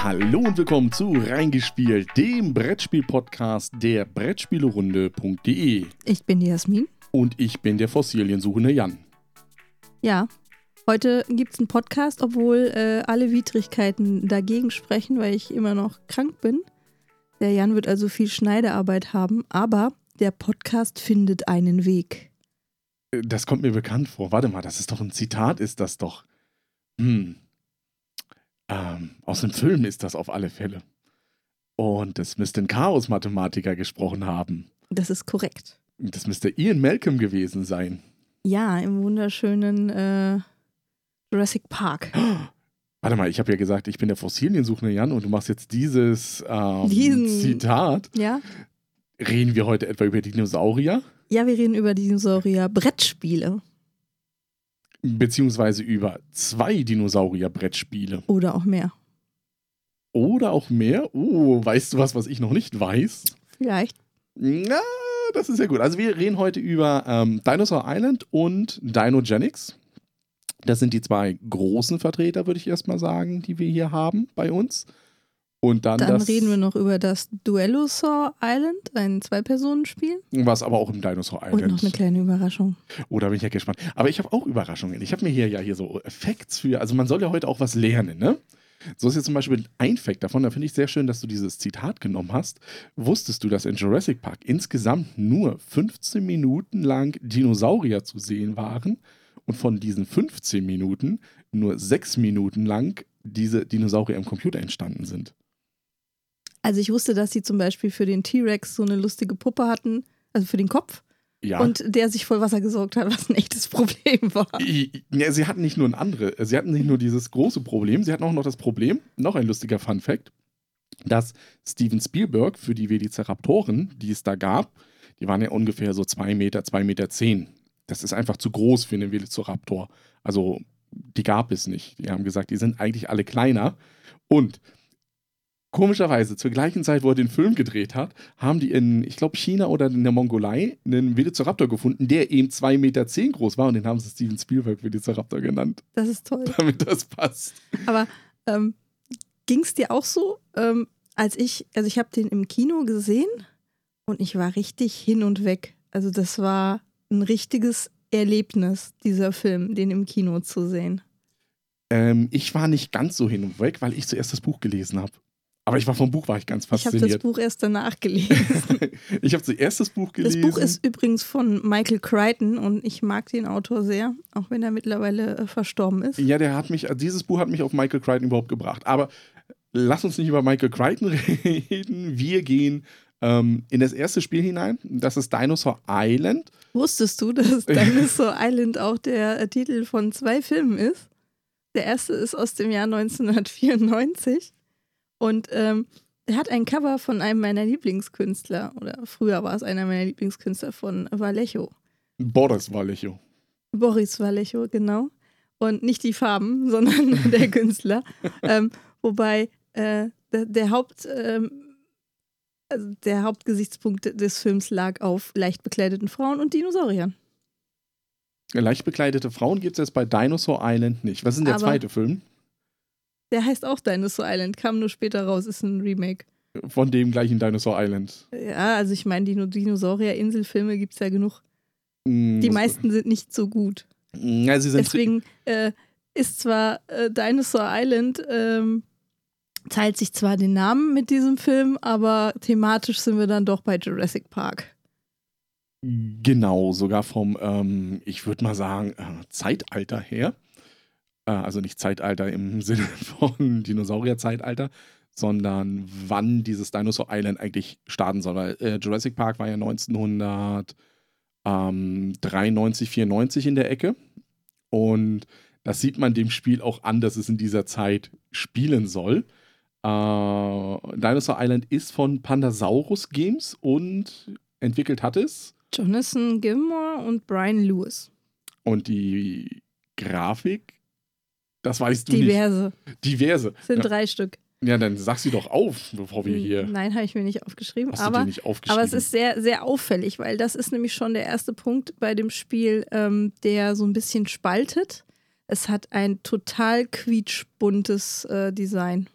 Hallo und willkommen zu Reingespielt, dem Brettspiel-Podcast der Brettspielerunde.de. Ich bin die Jasmin. Und ich bin der fossiliensuchende Jan. Ja, heute gibt es einen Podcast, obwohl äh, alle Widrigkeiten dagegen sprechen, weil ich immer noch krank bin. Der Jan wird also viel Schneidearbeit haben, aber der Podcast findet einen Weg. Das kommt mir bekannt vor. Warte mal, das ist doch ein Zitat, ist das doch. Hm. Ähm, aus dem Film ist das auf alle Fälle. Und das müsste ein Chaos-Mathematiker gesprochen haben. Das ist korrekt. Das müsste Ian Malcolm gewesen sein. Ja, im wunderschönen äh, Jurassic Park. Warte mal, ich habe ja gesagt, ich bin der Fossiliensuchende Jan und du machst jetzt dieses ähm, Zitat. Ja? Reden wir heute etwa über Dinosaurier? Ja, wir reden über Dinosaurier Brettspiele Beziehungsweise über zwei Dinosaurier-Brettspiele. oder auch mehr. Oder auch mehr. Oh, weißt du was, was ich noch nicht weiß? Vielleicht. Na, das ist ja gut. Also wir reden heute über ähm, Dinosaur Island und Dinogenics. Das sind die zwei großen Vertreter, würde ich erstmal sagen, die wir hier haben bei uns. Und dann, Dann das, reden wir noch über das Duellosaur Island, ein Zwei-Personen-Spiel. was aber auch im Dinosaur Und Island. noch eine kleine Überraschung. Oh, da bin ich ja gespannt. Aber ich habe auch Überraschungen. Ich habe mir hier ja hier so Facts für, also man soll ja heute auch was lernen, ne? So ist jetzt zum Beispiel ein Fact davon, da finde ich sehr schön, dass du dieses Zitat genommen hast. Wusstest du, dass in Jurassic Park insgesamt nur 15 Minuten lang Dinosaurier zu sehen waren und von diesen 15 Minuten nur 6 Minuten lang diese Dinosaurier im Computer entstanden sind? Also ich wusste, dass sie zum Beispiel für den T-Rex so eine lustige Puppe hatten, also für den Kopf, Ja. und der sich voll Wasser gesaugt hat, was ein echtes Problem war. Ja, sie hatten nicht nur ein andere, sie hatten nicht nur dieses große Problem, sie hatten auch noch das Problem, noch ein lustiger Fun Fact, dass Steven Spielberg für die Velociraptoren, die es da gab, die waren ja ungefähr so zwei Meter, zwei Meter zehn. Das ist einfach zu groß für einen Velociraptor. Also die gab es nicht. Die haben gesagt, die sind eigentlich alle kleiner. Und komischerweise, zur gleichen Zeit, wo er den Film gedreht hat, haben die in, ich glaube, China oder in der Mongolei einen Velociraptor gefunden, der eben 2,10 Meter groß war und den haben sie Steven Spielberg Velociraptor genannt, Das ist toll. damit das passt. Aber ähm, ging es dir auch so, ähm, als ich, also ich habe den im Kino gesehen und ich war richtig hin und weg. Also das war ein richtiges Erlebnis, dieser Film, den im Kino zu sehen. Ähm, ich war nicht ganz so hin und weg, weil ich zuerst das Buch gelesen habe. Aber ich war vom Buch war ich ganz Ich habe das fasziniert. Buch erst danach gelesen. ich habe zuerst das Buch Das gelesen. Buch ist übrigens von Michael Crichton und ich mag den Autor sehr, auch wenn er mittlerweile äh, verstorben ist. Ja, der hat mich, dieses Buch hat mich auf Michael Crichton überhaupt gebracht. Aber lass uns nicht über Michael Crichton reden. Wir gehen ähm, in das erste Spiel hinein. Das ist Dinosaur Island. Wusstest du, dass Dinosaur Island auch der äh, Titel von zwei Filmen ist? Der erste ist aus dem Jahr 1994 und ähm, er hat ein Cover von einem meiner Lieblingskünstler oder früher war es einer meiner Lieblingskünstler von Vallejo. Boris Vallejo. Boris Vallejo, genau. Und nicht die Farben, sondern der Künstler. ähm, wobei äh, der, der Haupt, ähm, also der Hauptgesichtspunkt des Films lag auf leicht bekleideten Frauen und Dinosauriern. Leicht bekleidete Frauen gibt es jetzt bei Dinosaur Island nicht. Was ist denn der Aber- zweite Film? Der heißt auch Dinosaur Island, kam nur später raus, ist ein Remake. Von dem gleichen Dinosaur Island. Ja, also ich meine, die Dinosaurier-Inselfilme gibt es ja genug. Mm, Die meisten sind nicht so gut. Ja, sie sind Deswegen äh, ist zwar äh, Dinosaur Island, ähm, teilt sich zwar den Namen mit diesem Film, aber thematisch sind wir dann doch bei Jurassic Park. Genau, sogar vom, ähm, ich würde mal sagen, äh, Zeitalter her. Äh, also nicht Zeitalter im Sinne von Dinosaurier-Zeitalter, sondern wann dieses Dinosaur Island eigentlich starten soll. Weil äh, Jurassic Park war ja 1993, 94 in der Ecke. Und das sieht man dem Spiel auch an, dass es in dieser Zeit spielen soll. Äh, Dinosaur Island ist von Pandasaurus Games und entwickelt hat es. Jonathan Gilmore und Brian Lewis. Und die Grafik, das weißt du nicht. Diverse. Diverse. Sind Ja, drei Stück. ja, dann sag sie doch auf, bevor wir hier. Nein, habe ich mir nicht aufgeschrieben. Hast du aber dir nicht aufgeschrieben? Aber es ist sehr, sehr auffällig, weil das ist nämlich schon der erste Punkt bei dem Spiel, ähm, der so ein bisschen spaltet. Es hat ein total quietschbuntes äh, Design.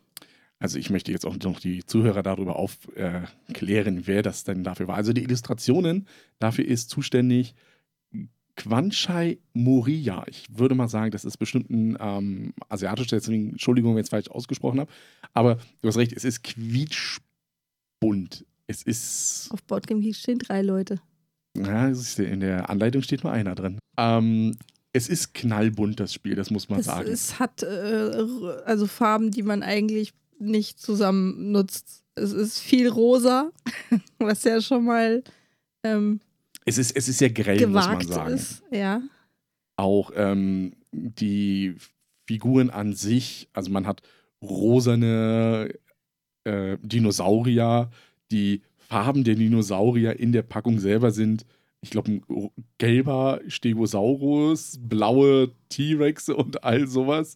also ich möchte jetzt auch noch die Zuhörer darüber aufklären, äh, wer das denn dafür war. Also die Illustrationen, dafür ist zuständig Quanchai Moriya. Ich würde mal sagen, das ist bestimmt ein ähm, asiatischer, deswegen Entschuldigung, wenn ich es falsch ausgesprochen habe. Aber du hast recht, es ist quietschbunt. Es ist. Auf Boardgame Geek stehen drei Leute. Ja, in der Anleitung steht nur einer drin. Ähm, es ist knallbunt, das Spiel, das muss man es, sagen. Es hat äh, also Farben, die man eigentlich nicht zusammen nutzt. Es ist viel rosa, was ja schon mal ähm, es, ist, es ist sehr grell, muss man sagen. Ist, ja. Auch ähm, die Figuren an sich, also man hat rosane äh, Dinosaurier, die Farben der Dinosaurier in der Packung selber sind, ich glaube, ein gelber Stegosaurus, blaue T-Rexe und all sowas.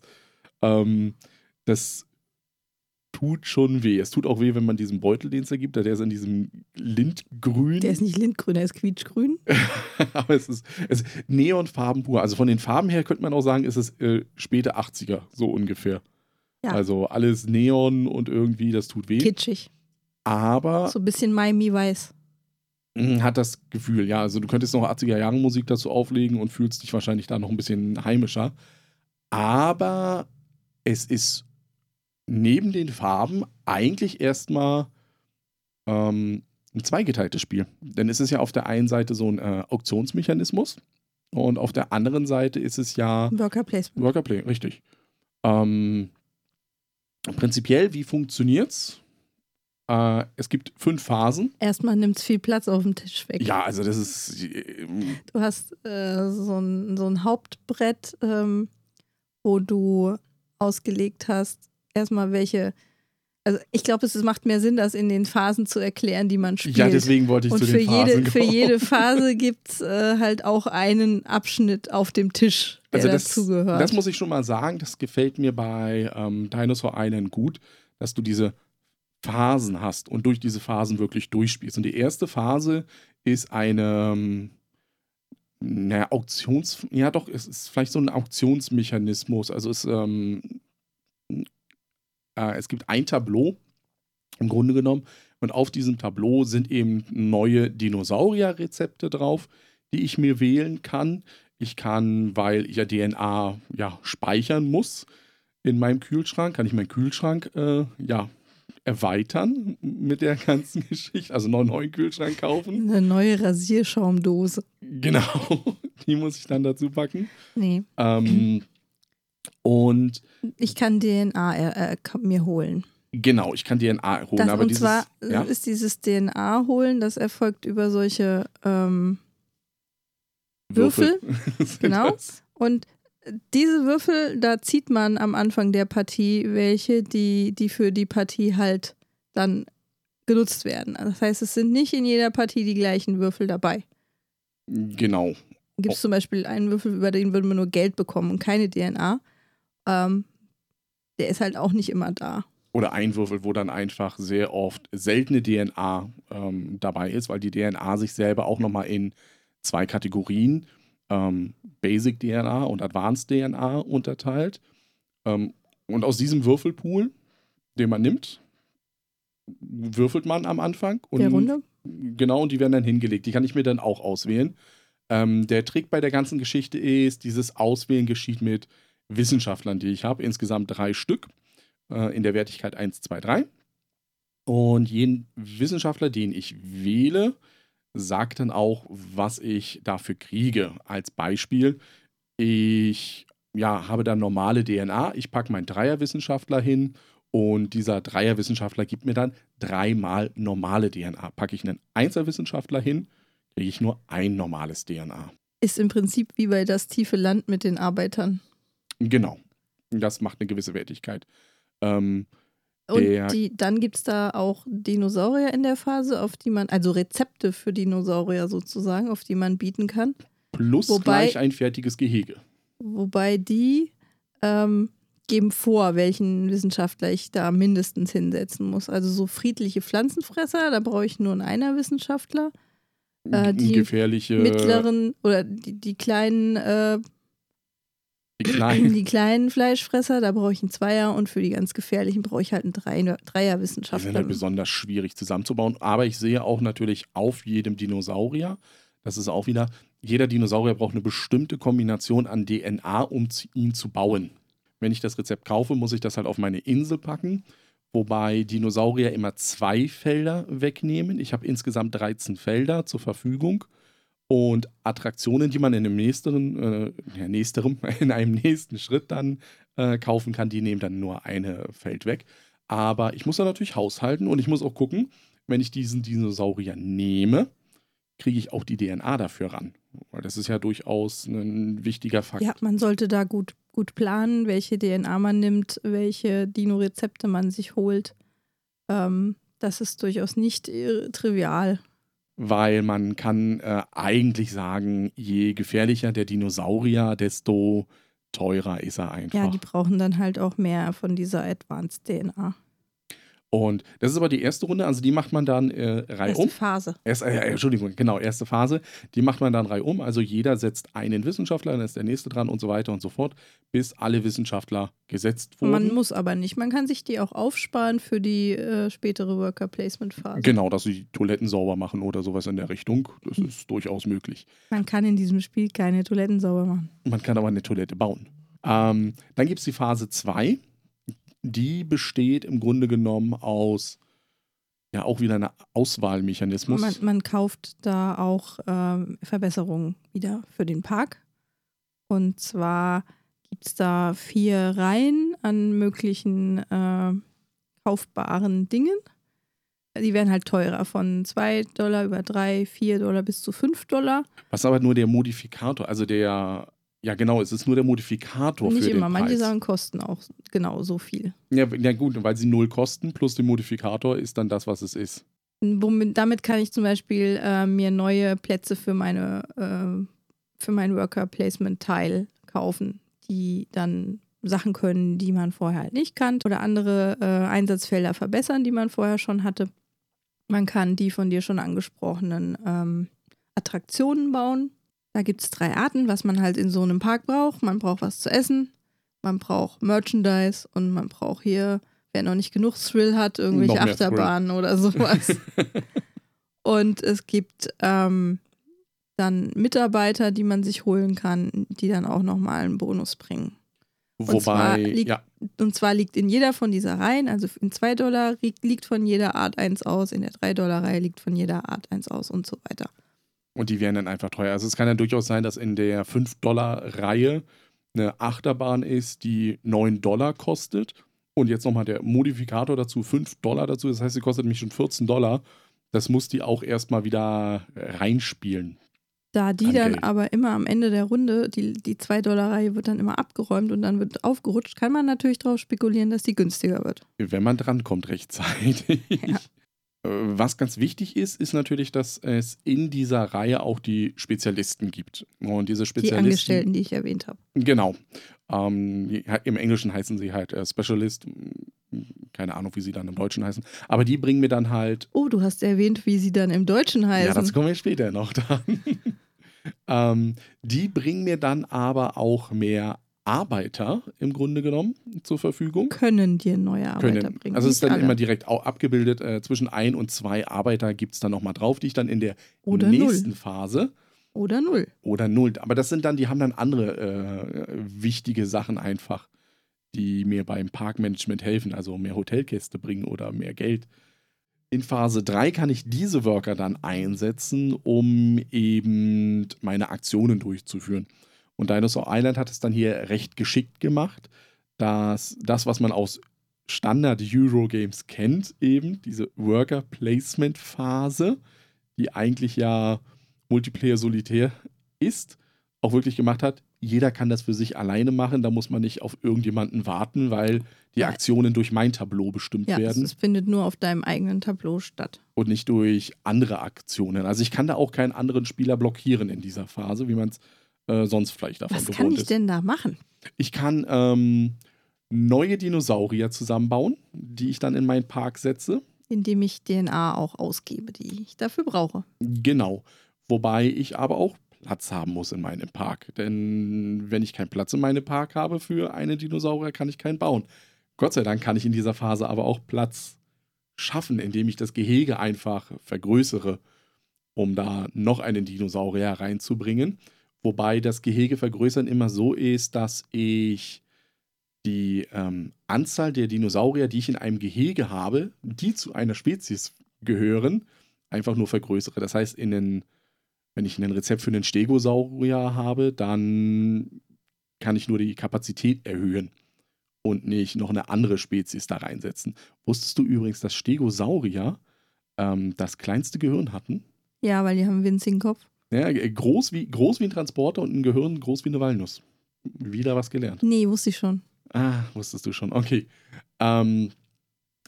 Ähm, das tut schon weh. Es tut auch weh, wenn man diesen Beutel, den es da gibt, der ist in diesem Lindgrün. Der ist nicht Lindgrün, der ist quietschgrün. Aber es ist, es ist Neonfarben pur. Also von den Farben her könnte man auch sagen, ist es äh, späte 80er, so ungefähr. Ja. Also alles Neon und irgendwie, das tut weh. Kitschig. Aber. So ein bisschen Miami Weiß. Hm, hat das Gefühl, ja. Also du könntest noch 80er Jahre Musik dazu auflegen und fühlst dich wahrscheinlich da noch ein bisschen heimischer. Aber es ist neben den Farben eigentlich erstmal ähm, ein zweigeteiltes Spiel. Denn es ist ja auf der einen Seite so ein äh, Auktionsmechanismus und auf der anderen Seite ist es ja. Worker Placement. Worker Play, richtig. Ähm, prinzipiell, wie funktioniert's? Äh, es gibt fünf Phasen. Erstmal nimmt es viel Platz auf dem Tisch weg. Ja, also das ist. Äh, du hast äh, so, ein, so ein Hauptbrett, ähm, wo du ausgelegt hast, erstmal welche. Also ich glaube, es macht mehr Sinn, das in den Phasen zu erklären, die man spielt. Ja, deswegen wollte ich Und zu für den jede, Phasen für jede Phase gibt es äh, halt auch einen Abschnitt auf dem Tisch, der also das, dazugehört. Das muss ich schon mal sagen, das gefällt mir bei ähm, Dinosaur Island gut, dass du diese Phasen hast und durch diese Phasen wirklich durchspielst. Und die erste Phase ist eine, ähm, naja, Auktions, ja doch, es ist vielleicht so ein Auktionsmechanismus. Also es ähm, äh, es gibt ein Tableau, im Grunde genommen, und auf diesem Tableau sind eben neue Dinosaurier-Rezepte drauf, die ich mir wählen kann. Ich kann, weil ich ja DNA ja, speichern muss in meinem Kühlschrank, kann ich meinen Kühlschrank äh, ja, erweitern mit der ganzen Geschichte. Also noch einen neuen Kühlschrank kaufen. Eine neue Rasierschaumdose. Genau, die muss ich dann dazu packen. Nee. Ähm, und ich kann DNA äh, äh mir holen. Genau, ich kann DNA holen. Das, aber und dieses, zwar ja? ist dieses DNA holen, das erfolgt über solche ähm, Würfel. Würfel. genau. Das? Und diese Würfel, da zieht man am Anfang der Partie welche, die, die für die Partie halt dann genutzt werden. Das heißt, es sind nicht in jeder Partie die gleichen Würfel dabei. Genau. Gibt es zum Beispiel einen Würfel, über den würde man nur Geld bekommen und keine DNA ähm, der ist halt auch nicht immer da. Oder ein Würfel, wo dann einfach sehr oft seltene DNA ähm, dabei ist, weil die DNA sich selber auch nochmal in zwei Kategorien, ähm, Basic DNA und Advanced DNA unterteilt. Ähm, und aus diesem Würfelpool, den man nimmt, würfelt man am Anfang. Und, der Runde? Genau, und die werden dann hingelegt. Die kann ich mir dann auch auswählen. Ähm, der Trick bei der ganzen Geschichte ist, dieses Auswählen geschieht mit Wissenschaftlern, die ich habe, insgesamt drei Stück äh, in der Wertigkeit 1, 2, 3. Und jeden Wissenschaftler, den ich wähle, sagt dann auch, was ich dafür kriege. Als Beispiel, ich ja, habe dann normale DNA, ich packe meinen Dreierwissenschaftler hin und dieser Dreierwissenschaftler gibt mir dann dreimal normale DNA. Packe ich einen Einzelwissenschaftler hin, kriege ich nur ein normales DNA. Ist im Prinzip wie bei das tiefe Land mit den Arbeitern. Genau. Das macht eine gewisse Wertigkeit. Ähm, und die, dann gibt es da auch Dinosaurier in der Phase, auf die man, also Rezepte für Dinosaurier sozusagen, auf die man bieten kann. Plus wobei, gleich ein fertiges Gehege. Wobei die ähm, geben vor, welchen Wissenschaftler ich da mindestens hinsetzen muss. Also so friedliche Pflanzenfresser, da brauche ich nur einen einer Wissenschaftler. Äh, die gefährliche mittleren oder die, die kleinen äh, Die kleinen. Die kleinen Fleischfresser, da brauche ich einen Zweier und für die ganz gefährlichen brauche ich halt einen Dreier, Die sind Dreier-Wissenschaftler. halt besonders schwierig zusammenzubauen. Aber ich sehe auch natürlich auf jedem Dinosaurier, das ist auch wieder, jeder Dinosaurier braucht eine bestimmte Kombination an DNA, um ihn zu bauen. Wenn ich das Rezept kaufe, muss ich das halt auf meine Insel packen. Wobei Dinosaurier immer zwei Felder wegnehmen. Ich habe insgesamt 13 Felder zur Verfügung. Und Attraktionen, die man in einem nächsteren, äh, nächsterem, in einem nächsten Schritt dann äh, kaufen kann, die nehmen dann nur eine Feld weg. Aber ich muss da natürlich haushalten und ich muss auch gucken, wenn ich diesen Dinosaurier nehme, kriege ich auch die DNA dafür ran. Weil das ist ja durchaus ein wichtiger Fakt. Ja, man sollte da gut, gut planen, welche DNA man nimmt, welche Dino-Rezepte man sich holt. Ähm, das ist durchaus nicht äh, trivial. Weil man kann äh, eigentlich sagen, je gefährlicher der Dinosaurier, desto teurer ist er einfach. Ja, die brauchen dann halt auch mehr von dieser Advanced DNA. Und das ist aber die erste Runde, also die macht man dann äh, Erste reihum. Phase. Erst, äh, Entschuldigung, genau, erste Phase. Die macht man dann reihum. Also jeder setzt einen Wissenschaftler, dann ist der nächste dran und so weiter und so fort, bis alle Wissenschaftler gesetzt wurden. Man muss aber nicht. Man kann sich die auch aufsparen für die äh, spätere Worker Placement Phase. Genau, dass sie die Toiletten sauber machen oder sowas in der Richtung. Das ist durchaus möglich. Man kann in diesem Spiel keine Toiletten sauber machen. Man kann aber eine Toilette bauen. Ähm, dann gibt es die Phase 2. Die besteht im Grunde genommen aus, ja, auch wieder einem Auswahlmechanismus. Man, man kauft da auch ähm, Verbesserungen wieder für den Park. Und zwar gibt es da vier Reihen an möglichen äh, kaufbaren Dingen. Die werden halt teurer, von 2 Dollar über 3, 4 Dollar bis zu 5 Dollar. Was aber nur der Modifikator, also der, ja genau, es ist nur der Modifikator Nicht für immer, den manche Preis. Sachen kosten auch genau so viel. Ja, ja gut, weil sie null kosten plus den Modifikator ist dann das, was es ist. Womit, damit kann ich zum Beispiel äh, mir neue Plätze für meine äh, für mein Worker Placement Teil kaufen, die dann Sachen können, die man vorher halt nicht kannte oder andere äh, Einsatzfelder verbessern, die man vorher schon hatte. Man kann die von dir schon angesprochenen ähm, Attraktionen bauen. Da gibt es drei Arten, was man halt in so einem Park braucht. Man braucht was zu essen, man braucht Merchandise und man braucht hier, wer noch nicht genug Thrill hat, irgendwelche mehr Thrill. Achterbahnen oder sowas. Und es gibt ähm, dann Mitarbeiter, die man sich holen kann, die dann auch nochmal einen Bonus bringen. zwar Wobei, liegt- ja, Und zwar liegt in jeder von dieser Reihen, also in 2 Dollar liegt von jeder Art eins aus, in der 3 Dollar Reihe liegt von jeder Art eins aus und so weiter. Und die werden dann einfach teuer. Also es kann ja durchaus sein, dass in der 5-Dollar-Reihe eine Achterbahn ist, die 9 Dollar kostet. Und jetzt nochmal der Modifikator dazu, 5 Dollar dazu. Das heißt, sie kostet mich schon 14 Dollar. Das muss die auch erstmal wieder reinspielen. Da die An dann Geld. aber immer am Ende der Runde, die, die 2-Dollar-Reihe wird dann immer abgeräumt und dann wird aufgerutscht, kann man natürlich darauf spekulieren, dass die günstiger wird. Wenn man drankommt rechtzeitig. Ja. Äh, Was ganz wichtig ist, ist natürlich, dass es in dieser Reihe auch die Spezialisten gibt. Und diese Die Spezialisten. Angestellten, die ich erwähnt habe. Genau. Ähm, die- Im Englischen heißen sie halt äh, Specialist. Keine Ahnung, wie sie dann im Deutschen heißen. Aber die bringen mir dann halt. Oh, du hast erwähnt, wie sie dann im Deutschen heißen. Ja, dazu kommen wir später noch dran. ähm, die bringen mir dann aber auch mehr Arbeiter im Grunde genommen zur Verfügung. können dir neue Arbeiter Können. bringen. Also es ist dann alle. immer direkt abgebildet. Äh, zwischen ein und zwei Arbeiter gibt es dann nochmal drauf, die ich dann in der Oder nächsten null. Phase Oder null. oder null. Aber das sind dann, die haben dann andere äh, wichtige Sachen einfach, die mir beim Parkmanagement helfen, also mehr Hotelgäste bringen oder mehr Geld. In Phase 3 kann ich diese Worker dann einsetzen, um eben meine Aktionen durchzuführen. Und Dinosaur Island hat es dann hier recht geschickt gemacht, dass das, was man aus Standard-Euro-Games kennt, eben diese Worker-Placement-Phase, die eigentlich ja Multiplayer-solitär ist, auch wirklich gemacht hat. Jeder kann das für sich alleine machen, da muss man nicht auf irgendjemanden warten, weil die. Aktionen durch mein Tableau bestimmt Ja, werden es findet nur auf deinem eigenen Tableau statt. und nicht durch andere Aktionen. Also ich kann da auch keinen anderen Spieler blockieren in dieser Phase, wie man es äh, sonst vielleicht davon Was kann ich ist. denn da machen? Ich kann ähm, neue Dinosaurier zusammenbauen, die ich dann in meinen Park setze. Indem ich DNA auch ausgebe, die ich dafür brauche. Genau. Wobei ich aber auch Platz haben muss in meinem Park. Denn wenn ich keinen Platz in meinem Park habe für einen Dinosaurier, kann ich keinen bauen. Gott sei Dank kann ich in dieser Phase aber auch Platz schaffen, indem ich das Gehege einfach vergrößere, um da noch einen Dinosaurier reinzubringen. Wobei das Gehege vergrößern immer so ist, dass ich die ähm, Anzahl der Dinosaurier, die ich in einem Gehege habe, die zu einer Spezies gehören, einfach nur vergrößere. Das heißt, in den, wenn ich ein Rezept für einen Stegosaurier habe, dann kann ich nur die Kapazität erhöhen und nicht noch eine andere Spezies da reinsetzen. Wusstest du übrigens, dass Stegosaurier ähm, das kleinste Gehirn hatten? Ja, weil die haben einen winzigen Kopf. Ja, groß wie, groß wie ein Transporter und ein Gehirn groß wie eine Walnuss. Wieder was gelernt. Nee, wusste ich schon. Ah, wusstest du schon. Okay. Ähm,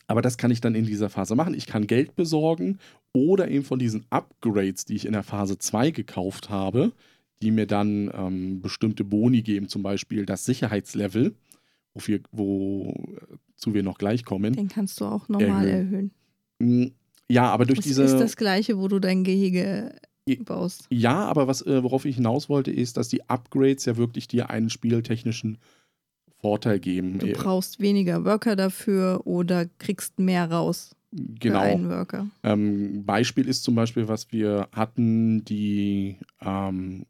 aber das kann ich dann in dieser Phase machen. Ich kann Geld besorgen oder eben von diesen Upgrades, die ich in der Phase 2 gekauft habe, die mir dann ähm, bestimmte Boni geben, zum Beispiel das Sicherheitslevel, wofür, wozu wir noch gleich kommen. Den kannst du auch normal erhöhen. erhöhen. Hm, ja, aber durch das diese. ist das gleiche, wo du dein Gehege baust. Ja, aber was, äh, worauf ich hinaus wollte, ist, dass die Upgrades ja wirklich dir einen spieltechnischen Vorteil geben. Du brauchst weniger Worker dafür oder kriegst mehr raus. Genau. Für einen Worker. Ähm, Beispiel ist zum Beispiel, was wir hatten, die ähm,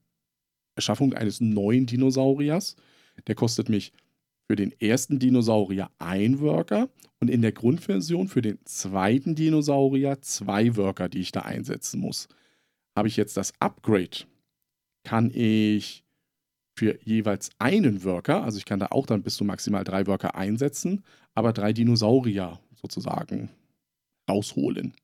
Erschaffung eines neuen Dinosauriers. Der kostet mich für den ersten Dinosaurier ein Worker und in der Grundversion für den zweiten Dinosaurier zwei Worker, die ich da einsetzen muss. Habe ich jetzt das Upgrade, kann ich für jeweils einen Worker, also ich kann da auch dann bis zu maximal drei Worker einsetzen, aber drei Dinosaurier sozusagen rausholen.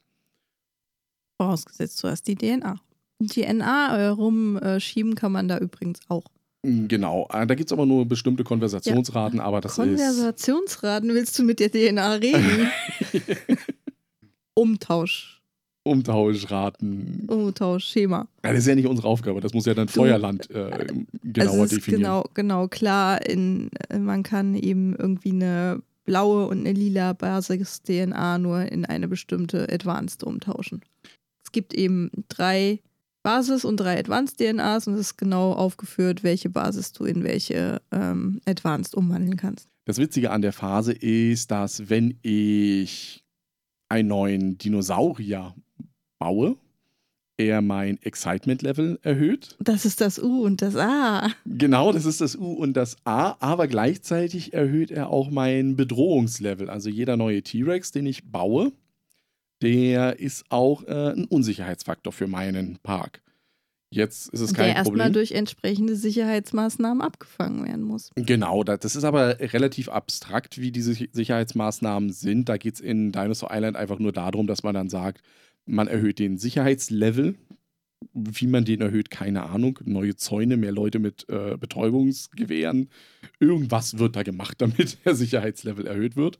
Vorausgesetzt, du hast die DNA. DNA äh, rumschieben kann man da übrigens auch. Mm, genau, äh, da gibt es aber nur bestimmte Konversationsraten, ja. aber das Konversationsraten willst du mit der DNA reden? Umtausch. Umtauschraten. Umtauschschema. Ja, das ist ja nicht unsere Aufgabe, das muss ja dann Feuerland äh, genauer also definieren. Genau, genau, klar, in, äh, man kann eben irgendwie eine blaue und eine lila Basis-DNA nur in eine bestimmte Advanced umtauschen. Es gibt eben drei Basis und drei Advanced DNAs und es ist genau aufgeführt, welche Basis du in welche ähm, Advanced umwandeln kannst. Das Witzige an der Phase ist, dass wenn ich einen neuen Dinosaurier baue, er mein Excitement-Level erhöht. Das ist das U und das A. Genau, das ist das U und das A, aber gleichzeitig erhöht er auch mein Bedrohungslevel. Also jeder neue T-Rex, den ich baue, der ist auch äh, ein Unsicherheitsfaktor für meinen Park. Jetzt ist es kein der Problem. Der erstmal durch entsprechende Sicherheitsmaßnahmen abgefangen werden muss. Genau, das ist aber relativ abstrakt, wie diese Sicherheitsmaßnahmen sind. Da geht es in Dinosaur Island einfach nur darum, dass man dann sagt, man erhöht den Sicherheitslevel. Wie man den erhöht, keine Ahnung. Neue Zäune, mehr Leute mit äh, Betäubungsgewehren. Irgendwas wird da gemacht, damit der Sicherheitslevel erhöht wird.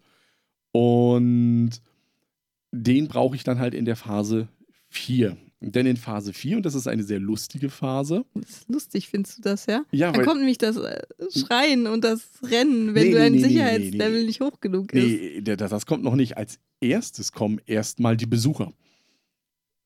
Und den brauche ich dann halt in der Phase 4. Denn in Phase 4, und das ist eine sehr lustige Phase. Das ist lustig, findest du das, ja? Ja, Dann kommt nämlich das äh, Schreien und das Rennen, wenn nee, du ein nee, Sicherheitslevel nee, nicht hoch genug ist. Nee, das kommt noch nicht. Als erstes kommen erstmal die Besucher.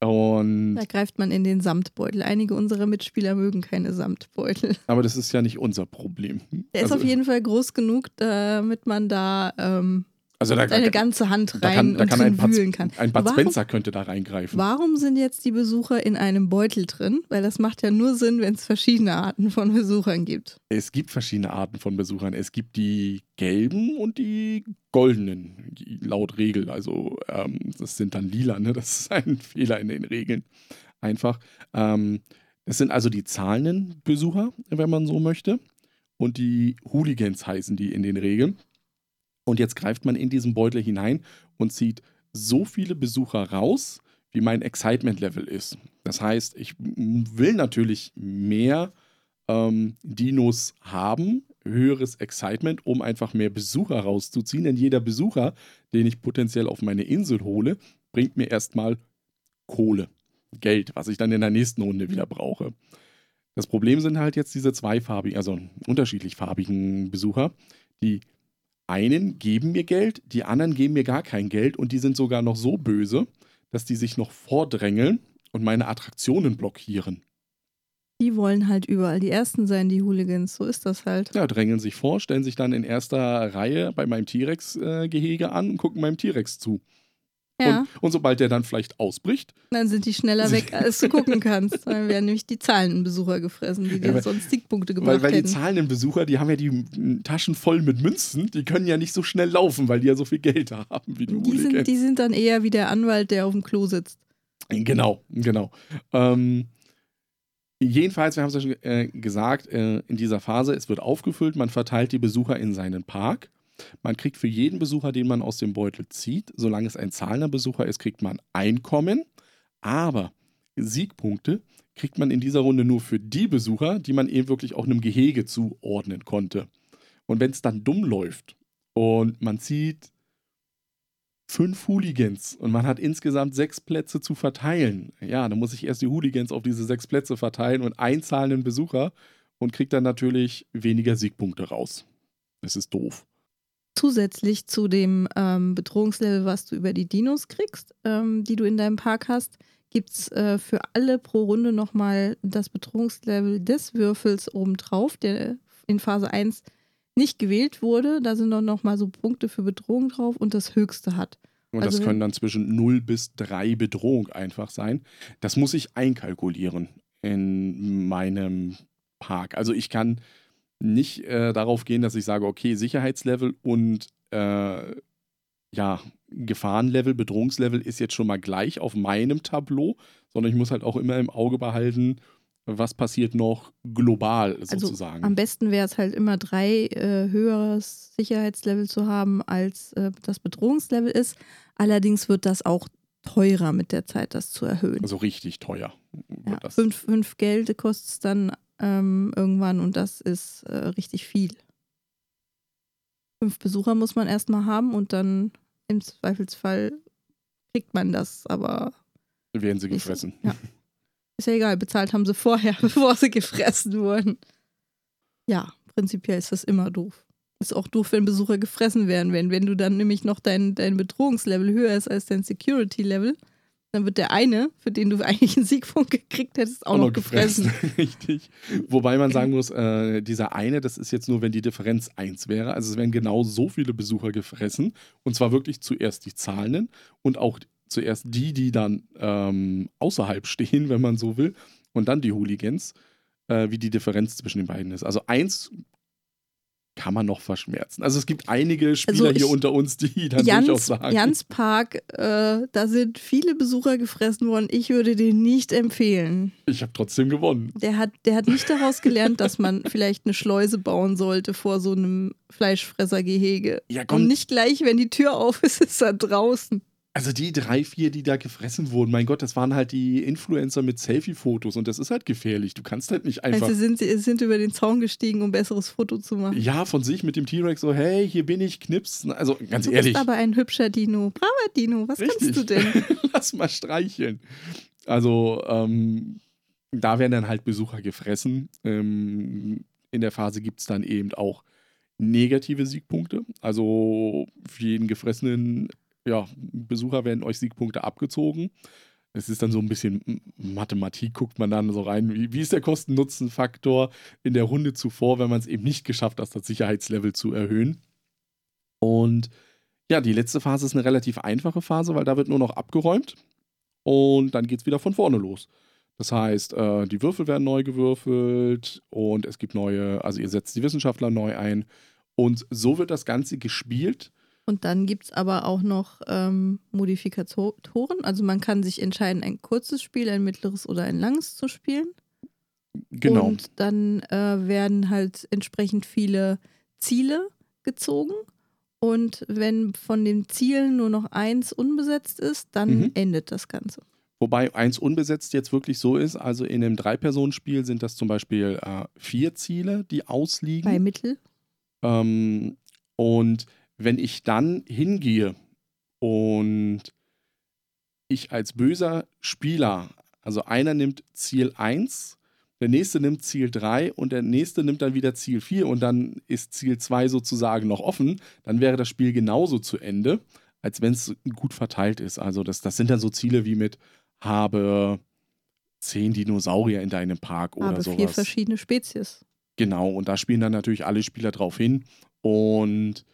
Und da greift man in den Samtbeutel. Einige unserer Mitspieler mögen keine Samtbeutel. Aber das ist ja nicht unser Problem. Der also, ist auf jeden Fall groß genug, damit man da ähm, also da, eine ganze Hand rein da kann, da und kann ein Bud, wühlen kann. Ein Bud Spencer könnte da reingreifen. Warum sind jetzt die Besucher in einem Beutel drin? Weil das macht ja nur Sinn, wenn es verschiedene Arten von Besuchern gibt. Es gibt verschiedene Arten von Besuchern. Es gibt die gelben und die goldenen, laut Regel. Also ähm, das sind dann lila, ne? Das ist ein Fehler in den Regeln. Einfach. Ähm, das sind also die zahlenden Besucher, wenn man so möchte. Und die Hooligans heißen die in den Regeln. Und jetzt greift man in diesen Beutel hinein und zieht so viele Besucher raus, wie mein Excitement-Level ist. Das heißt, ich will natürlich mehr ähm, Dinos haben, höheres Excitement, um einfach mehr Besucher rauszuziehen. Denn jeder Besucher, den ich potenziell auf meine Insel hole, bringt mir erstmal Kohle, Geld, was ich dann in der nächsten Runde wieder brauche. Das Problem sind halt jetzt diese zweifarbigen, also unterschiedlich farbigen Besucher, die einen geben mir Geld, die anderen geben mir gar kein Geld und die sind sogar noch so böse, dass die sich noch vordrängeln und meine Attraktionen blockieren. Die wollen halt überall die Ersten sein, die Hooligans. So ist das halt. Ja, drängeln sich vor, stellen sich dann in erster Reihe bei meinem T-Rex-Gehege an und gucken meinem T-Rex zu. Ja. Und, und sobald der dann vielleicht ausbricht, Dann sind die schneller weg, als du gucken kannst. Dann werden nämlich die zahlenden Besucher gefressen, die dir Ja, weil- sonst Siegpunkte gebracht weil, weil die hätten. zahlenden Besucher, die haben ja die Taschen voll mit Münzen, die können ja nicht so schnell laufen, weil die ja so viel Geld haben wie die, Die sind, die sind dann eher wie der Anwalt, der auf dem Klo sitzt. Genau, genau. Ähm, jedenfalls, wir haben es ja schon äh, gesagt, äh, in dieser Phase, es wird aufgefüllt, man verteilt die Besucher in seinen Park. Man kriegt für jeden Besucher, den man aus dem Beutel zieht, solange es ein zahlender Besucher ist, kriegt man Einkommen. Aber Siegpunkte kriegt man in dieser Runde nur für die Besucher, die man eben wirklich auch einem Gehege zuordnen konnte. Und wenn es dann dumm läuft und man zieht fünf Hooligans und man hat insgesamt sechs Plätze zu verteilen. Ja, dann muss ich erst die Hooligans auf diese sechs Plätze verteilen und einzahlenden Besucher und kriegt dann natürlich weniger Siegpunkte raus. Das ist doof. Zusätzlich zu dem ähm, Bedrohungslevel, was du über die Dinos kriegst, ähm, die du in deinem Park hast, gibt es äh, für alle pro Runde nochmal das Bedrohungslevel des Würfels obendrauf, der in Phase 1 nicht gewählt wurde. Da sind dann nochmal so Punkte für Bedrohung drauf und das höchste hat. Und Also das können dann zwischen 0 bis 3 Bedrohung einfach sein. Das muss ich einkalkulieren in meinem Park. Also ich kann nicht äh, darauf gehen, dass ich sage, okay, Sicherheitslevel und äh, ja, Gefahrenlevel, Bedrohungslevel ist jetzt schon mal gleich auf meinem Tableau, sondern ich muss halt auch immer im Auge behalten, was passiert noch global sozusagen. Am besten wäre es halt immer drei äh, höheres Sicherheitslevel zu haben, als äh, das Bedrohungslevel ist. Allerdings wird das auch teurer mit der Zeit, das zu erhöhen. also richtig teuer. wird Ja, das. fünf, fünf Geld kostet es dann ähm, irgendwann und das ist äh, richtig viel. Fünf Besucher muss man erstmal haben und dann im Zweifelsfall kriegt man das, aber Werden sie gefressen. ja. ist ja egal, bezahlt haben sie vorher, bevor sie gefressen wurden. Ja, prinzipiell ist das immer doof. Ist auch doof, wenn Besucher gefressen werden. Wenn, wenn du dann nämlich noch dein, dein Bedrohungslevel höher ist als dein Security-Level, dann wird der eine, für den du eigentlich einen Siegpunkt gekriegt hättest, auch, noch gefressen. Richtig. Wobei man sagen muss, äh, dieser eine, das ist jetzt nur, wenn die Differenz 1 wäre. Also es werden genau so viele Besucher gefressen. Und zwar wirklich zuerst die Zahlenden und auch zuerst die, die dann ähm, außerhalb stehen, wenn man so will. Und dann die Hooligans, äh, wie die Differenz zwischen den beiden ist. Also eins kann man noch verschmerzen. Also es gibt einige Spieler Also ich- hier unter uns, die dann durchaus Jans, sagen. Jans Park, äh, da sind viele Besucher gefressen worden. Ich würde den nicht empfehlen. Ich habe trotzdem gewonnen. Der hat, der hat nicht daraus gelernt, dass man vielleicht eine Schleuse bauen sollte vor so einem Fleischfressergehege. Ja, komm, Und nicht gleich, wenn die Tür auf ist, ist er draußen. Also die drei, vier, die da gefressen wurden, mein Gott, das waren halt die Influencer mit Selfie-Fotos und das ist halt gefährlich. Du kannst halt nicht einfach. Also sind sie sind über den Zaun gestiegen, um ein besseres Foto zu machen. ja, von sich mit dem T-Rex so, hey, hier bin ich, knips. Also ganz du ehrlich, bist aber ein hübscher Dino. Braver Dino, was kannst Richtig. du denn? lass mal streicheln. Also ähm, da werden dann halt Besucher gefressen. Ähm, in der Phase gibt es dann eben auch negative Siegpunkte. Also für jeden gefressenen ja, Besucher werden euch Siegpunkte abgezogen. Es ist dann so ein bisschen M- Mathematik, guckt man dann so rein. Wie, wie ist der Kosten-Nutzen-Faktor in der Runde zuvor, wenn man es eben nicht geschafft hat, das Sicherheitslevel zu erhöhen? Und ja, die letzte Phase ist eine relativ einfache Phase, weil da wird nur noch abgeräumt und dann geht es wieder von vorne los. Das heißt, äh, die Würfel werden neu gewürfelt und es gibt neue, also ihr setzt die Wissenschaftler neu ein und so wird das Ganze gespielt. Und dann gibt es aber auch noch ähm, Modifikatoren. Also man kann sich entscheiden, ein kurzes Spiel, ein mittleres oder ein langes zu spielen. Genau. Und dann äh, werden halt entsprechend viele Ziele gezogen. Und wenn von den Zielen nur noch eins unbesetzt ist, dann Mhm. endet das Ganze. Wobei eins unbesetzt jetzt wirklich so ist, also in einem Drei-Personen-Spiel sind das zum Beispiel äh, vier Ziele, die ausliegen. Bei Mittel. Ähm, und wenn ich dann hingehe und ich als böser Spieler, also einer nimmt Ziel 1, der nächste nimmt Ziel 3 und der nächste nimmt dann wieder Ziel 4 und dann ist Ziel 2 sozusagen noch offen, dann wäre das Spiel genauso zu Ende, als wenn es gut verteilt ist. Also das, das sind dann so Ziele wie mit habe zehn Dinosaurier in deinem Park oder Aber sowas. vier verschiedene Spezies. Genau, und da spielen dann natürlich alle Spieler drauf hin. Und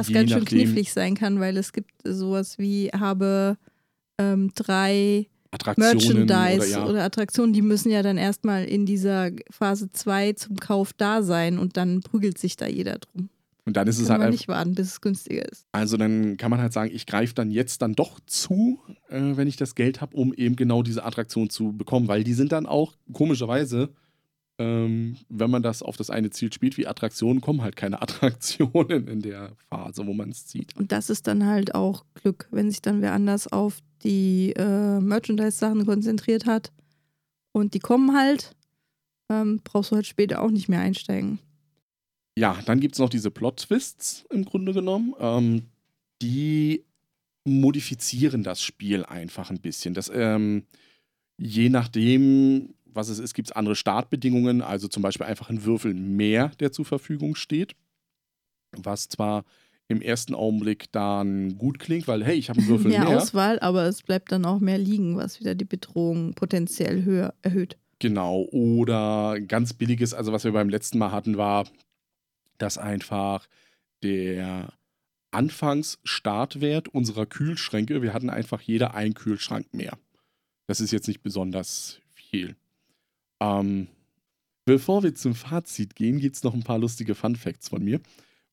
Was je ganz schön nachdem- knifflig sein kann, weil es gibt sowas wie, habe ähm, drei Attraktionen Merchandise oder oder, ja. Attraktionen, die müssen ja dann erstmal in dieser Phase 2 zum Kauf da sein und dann prügelt sich da jeder drum. Und dann ist es Kann halt man nicht warten, bis es günstiger ist. also dann kann man halt sagen, ich greife dann jetzt dann doch zu, äh, wenn ich das Geld habe, um eben genau diese Attraktion zu bekommen, weil die sind dann auch komischerweise, ähm, wenn man das auf das eine Ziel spielt, wie Attraktionen, kommen halt keine Attraktionen in der Phase, wo man es zieht. Und das ist dann halt auch Glück, wenn sich dann wer anders auf die äh, Merchandise-Sachen konzentriert hat und die kommen halt, ähm, brauchst du halt später auch nicht mehr einsteigen. Ja, dann gibt es noch diese Plot-Twists im Grunde genommen. Ähm, die modifizieren das Spiel einfach ein bisschen. Das, ähm, je nachdem, was es ist, gibt es andere Startbedingungen. Also zum Beispiel einfach ein Würfel mehr, der zur Verfügung steht. Was zwar im ersten Augenblick dann gut klingt, weil hey, ich habe einen Würfel mehr mehr. Auswahl, aber es bleibt dann auch mehr liegen, was wieder die Bedrohung potenziell höher erhöht. Genau, oder ganz billiges, also was wir beim letzten Mal hatten, war, dass einfach der Anfangsstartwert unserer Kühlschränke, wir hatten einfach jeder einen Kühlschrank mehr. Das ist jetzt nicht besonders viel. Ähm, bevor wir zum Fazit gehen, gibt es noch ein paar lustige Fun Facts von mir.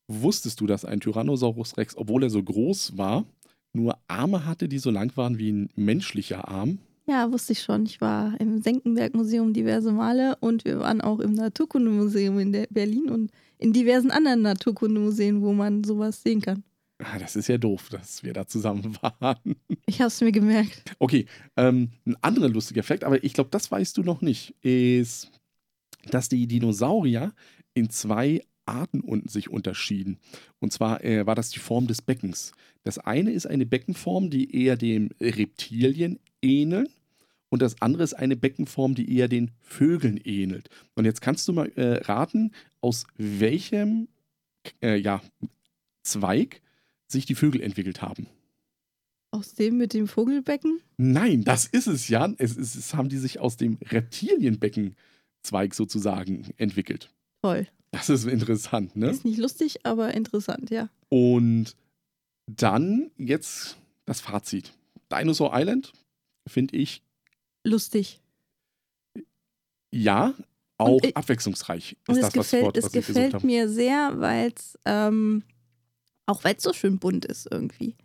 Wusstest du, dass ein Tyrannosaurus Rex, obwohl er so groß war, nur Arme hatte, die so lang waren wie ein menschlicher Arm? Ja, wusste ich schon. Ich war im Senckenberg-Museum diverse Male und wir waren auch im Naturkundemuseum in Berlin und in diversen anderen Naturkundemuseen, wo man sowas sehen kann. Ah, Das ist ja doof, dass wir da zusammen waren. Ich habe es mir gemerkt. Okay, ähm, ein anderer lustiger Fakt, aber ich glaube, das weißt du noch nicht, ist, dass die Dinosaurier in zwei Arten unten sich unterschieden. Und zwar äh, war das die Form des Beckens. Das eine ist eine Beckenform, die eher dem Reptilien ähneln. Und das andere ist eine Beckenform, die eher den Vögeln ähnelt. Und jetzt kannst du mal äh, raten, aus welchem äh, ja, Zweig sich die Vögel entwickelt haben. Aus dem mit dem Vogelbecken? Nein, das ist es ja. Es, es, es haben die sich aus dem Reptilienbeckenzweig sozusagen entwickelt. Toll. Das ist interessant, ne? Ist nicht lustig, aber interessant, ja. Und dann jetzt das Fazit. Dinosaur Island finde ich Lustig. ja auch Und ich- abwechslungsreich. Und Ist es das was gefällt, Wort, es was gesucht gefällt mir sehr, weil es, ähm, auch weil es so schön bunt ist irgendwie.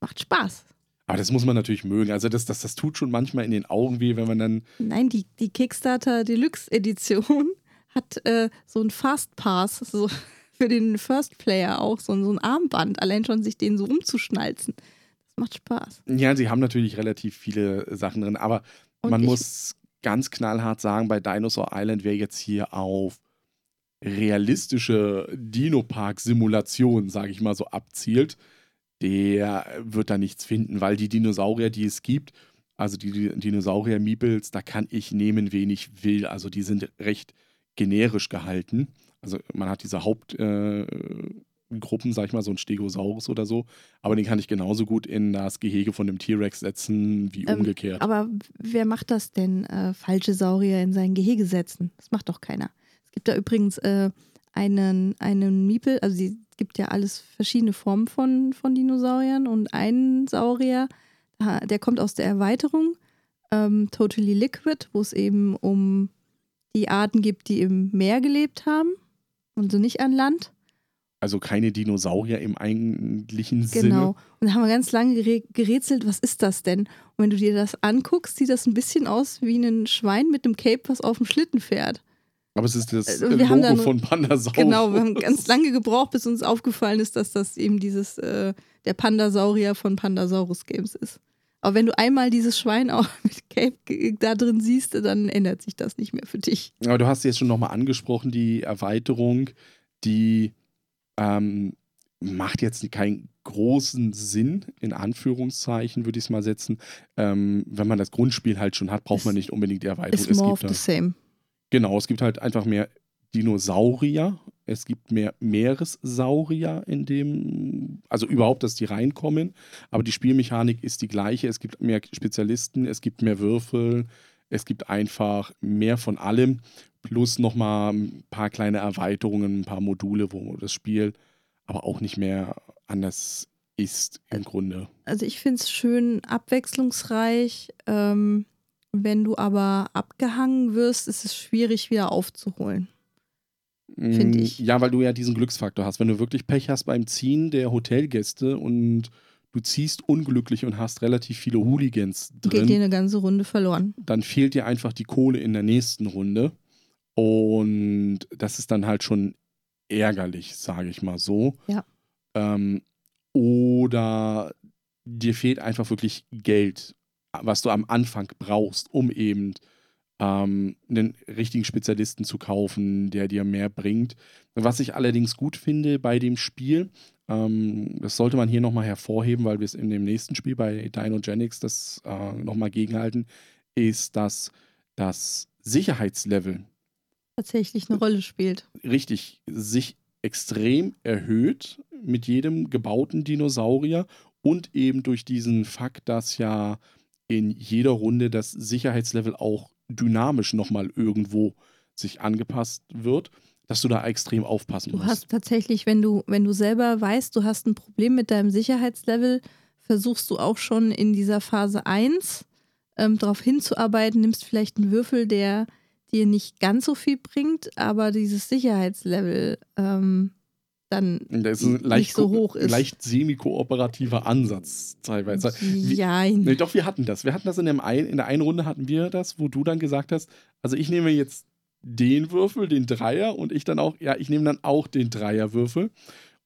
Macht Spaß. Aber das muss man natürlich mögen. Also das, das, das tut schon manchmal in den Augen weh, wenn man dann Nein, die, die Kickstarter Deluxe Edition hat äh, so ein Fastpass, so für den First Player auch, so, ein- so ein Armband, allein schon sich den so umzuschnalzen. Das macht Spaß. Ja, sie haben natürlich relativ viele Sachen drin, aber Und man muss ganz knallhart sagen, bei Dinosaur Island, wer jetzt hier auf realistische Dino-Park-Simulationen, sage ich mal so, abzielt, der wird da nichts finden, weil die Dinosaurier, die es gibt, also die Dinosaurier-Meeples, da kann ich nehmen, wen ich will. Also die sind recht generisch gehalten. Also man hat diese Hauptgruppen, äh, sag ich mal, so ein Stegosaurus oder so, aber den kann ich genauso gut in das Gehege von dem T-Rex setzen wie Ähm, umgekehrt. Aber wer macht das denn? Äh, falsche Saurier in sein Gehege setzen? Das macht doch keiner. Es gibt da übrigens äh, einen, einen Miepel, also es gibt ja alles verschiedene Formen von, von Dinosauriern und einen Saurier, der kommt aus der Erweiterung ähm, Totally Liquid, wo es eben um die Arten gibt, die im Meer gelebt haben und so nicht an Land. Also keine Dinosaurier im eigentlichen Sinne. Genau. Und da haben wir ganz lange gerätselt, was ist das denn? Und wenn du dir das anguckst, sieht das ein bisschen aus wie ein Schwein mit einem Cape, was auf dem Schlitten fährt. Aber es ist das Also Logo dann- von Pandasaurus. Genau, wir haben ganz lange gebraucht, bis uns aufgefallen ist, dass das eben dieses, äh, der Pandasaurier von Pandasaurus Games ist. Aber wenn du einmal dieses Schwein auch mit Cape da drin siehst, dann ändert sich das nicht mehr für dich. Aber du hast jetzt schon nochmal angesprochen, die Erweiterung, die ähm, macht jetzt keinen großen Sinn, in Anführungszeichen würde ich es mal setzen. Ähm, wenn man das Grundspiel halt schon hat, braucht man nicht unbedingt die Erweiterung. Ist more of gibt the da, same. Genau, es gibt halt einfach mehr Dinosaurier, es gibt mehr Meeressaurier in dem, also überhaupt, dass die reinkommen, aber die Spielmechanik ist die gleiche, es gibt mehr Spezialisten, es gibt mehr Würfel, Es gibt einfach mehr von allem, plus nochmal ein paar kleine Erweiterungen, ein paar Module, wo das Spiel aber auch nicht mehr anders ist im Grunde. Also ich finde es schön abwechslungsreich. Ähm, wenn du aber abgehangen wirst, ist es schwierig wieder aufzuholen. Finde Mm, ich. Ja, weil du ja diesen Glücksfaktor hast. Wenn du wirklich Pech hast beim Ziehen der Hotelgäste und du ziehst unglücklich und hast relativ viele Hooligans Geht dir drin, eine ganze Runde verloren. dann fehlt dir einfach die Kohle in der nächsten Runde. Und das ist dann halt schon ärgerlich, sage ich mal so. Ja. Ähm, oder dir fehlt einfach wirklich Geld, was du am Anfang brauchst, um eben ähm, einen richtigen Spezialisten zu kaufen, der dir mehr bringt. Was ich allerdings gut finde bei dem Spiel, ähm, das sollte man hier nochmal hervorheben, weil wir es in dem nächsten Spiel bei Dynogenics das äh, nochmal gegenhalten, ist, dass das Sicherheitslevel Tatsächlich eine Rolle spielt. richtig sich extrem erhöht mit jedem gebauten Dinosaurier und eben durch diesen Fakt, dass ja in jeder Runde das Sicherheitslevel auch dynamisch nochmal irgendwo sich angepasst wird, dass du da extrem aufpassen Du musst. hast tatsächlich, wenn du, wenn du selber weißt, du hast ein Problem mit deinem Sicherheitslevel, versuchst du auch schon in dieser Phase 1 ähm, darauf hinzuarbeiten, nimmst vielleicht einen Würfel, der dir nicht ganz so viel bringt, aber dieses Sicherheitslevel ähm, dann das ist ein nicht leicht, so hoch ist. leicht semi-kooperativer Ansatz teilweise. Jein. Nee, doch, wir hatten das. Wir hatten das in, dem ein, in der einen Runde hatten wir das, wo du dann gesagt hast, also ich nehme jetzt den Würfel, den Dreier und ich dann auch, ja, ich nehme dann auch den Dreierwürfel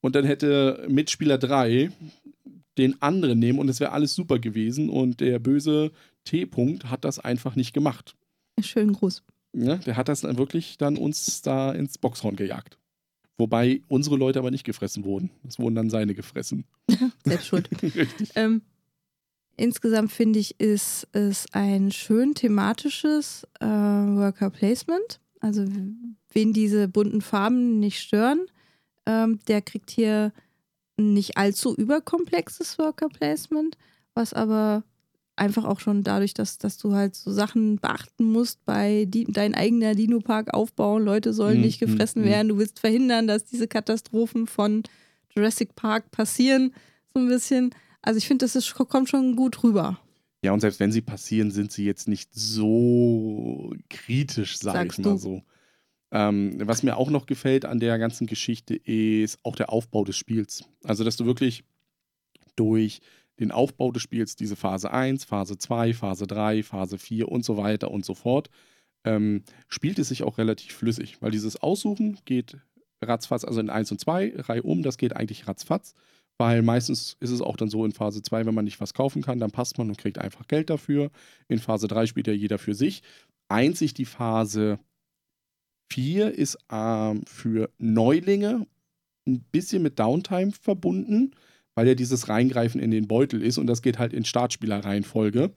und dann hätte Mitspieler 3 den anderen nehmen und es wäre alles super gewesen und der böse T-Punkt hat das einfach nicht gemacht. Schönen Gruß. Ja, der hat das dann wirklich dann uns da ins Boxhorn gejagt. Wobei unsere Leute aber nicht gefressen wurden. Es wurden dann seine gefressen. Selbst schuld. Richtig. Ähm, insgesamt finde ich, ist es ein schön thematisches äh, Worker Placement. Also wen diese bunten Farben nicht stören, ähm, der kriegt hier nicht allzu überkomplexes Worker Placement, was aber einfach auch schon dadurch, dass, dass du halt so Sachen beachten musst bei die, dein eigener Dino-Park aufbauen. Leute sollen Mhm, nicht gefressen mhm, mhm. werden. Du willst verhindern, dass diese Katastrophen von Jurassic Park passieren. So ein bisschen. Also ich finde, das ist, kommt schon gut rüber. Ja, und selbst wenn sie passieren, sind sie jetzt nicht so kritisch, sage ich mal du. so. Ähm, was mir auch noch gefällt an der ganzen Geschichte ist auch der Aufbau des Spiels. Also, dass du wirklich durch den Aufbau des Spiels diese Phase 1, Phase 2, Phase 3, Phase 4 und so weiter und so fort, ähm, spielt es sich auch relativ flüssig, weil dieses Aussuchen geht ratzfatz, also in 1 und 2 Reihe um, das geht eigentlich ratzfatz, weil meistens ist es auch dann so in Phase 2, wenn man nicht was kaufen kann, dann passt man und kriegt einfach Geld dafür. In Phase 3 spielt ja jeder für sich. Einzig die Phase 4 ist ähm, für Neulinge ein bisschen mit Downtime verbunden, weil ja dieses Reingreifen in den Beutel ist und das geht halt in Startspielerreihenfolge.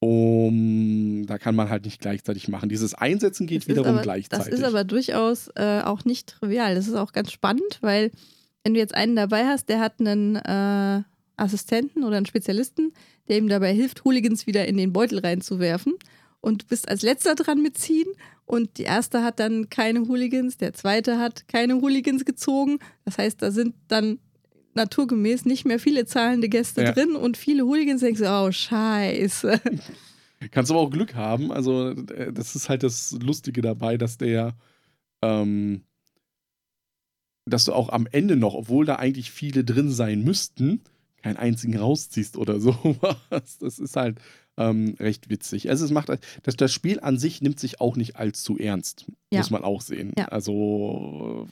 Um, da kann man halt nicht gleichzeitig machen. Dieses Einsetzen geht Das wiederum aber, gleichzeitig. Das ist aber durchaus äh, auch nicht trivial. Das ist auch ganz spannend, weil wenn du jetzt einen dabei hast, der hat einen äh, Assistenten oder einen Spezialisten, der ihm dabei hilft, Hooligans wieder in den Beutel reinzuwerfen. Und du bist als letzter dran mit ziehen und die erste hat dann keine Hooligans, der zweite hat keine Hooligans gezogen. Das heißt, da sind dann naturgemäß nicht mehr viele zahlende Gäste Ja. drin und viele Hooligans denken so, oh scheiße. Kannst aber auch Glück haben. Also, äh, das ist halt das Lustige dabei, dass der, ähm, dass du auch am Ende noch, obwohl da eigentlich viele drin sein müssten, keinen einzigen rausziehst oder sowas. Das ist halt ähm, recht witzig. Also, es macht, das, das Spiel an sich nimmt sich auch nicht allzu ernst. Ja. Muss man auch sehen. Ja. Also,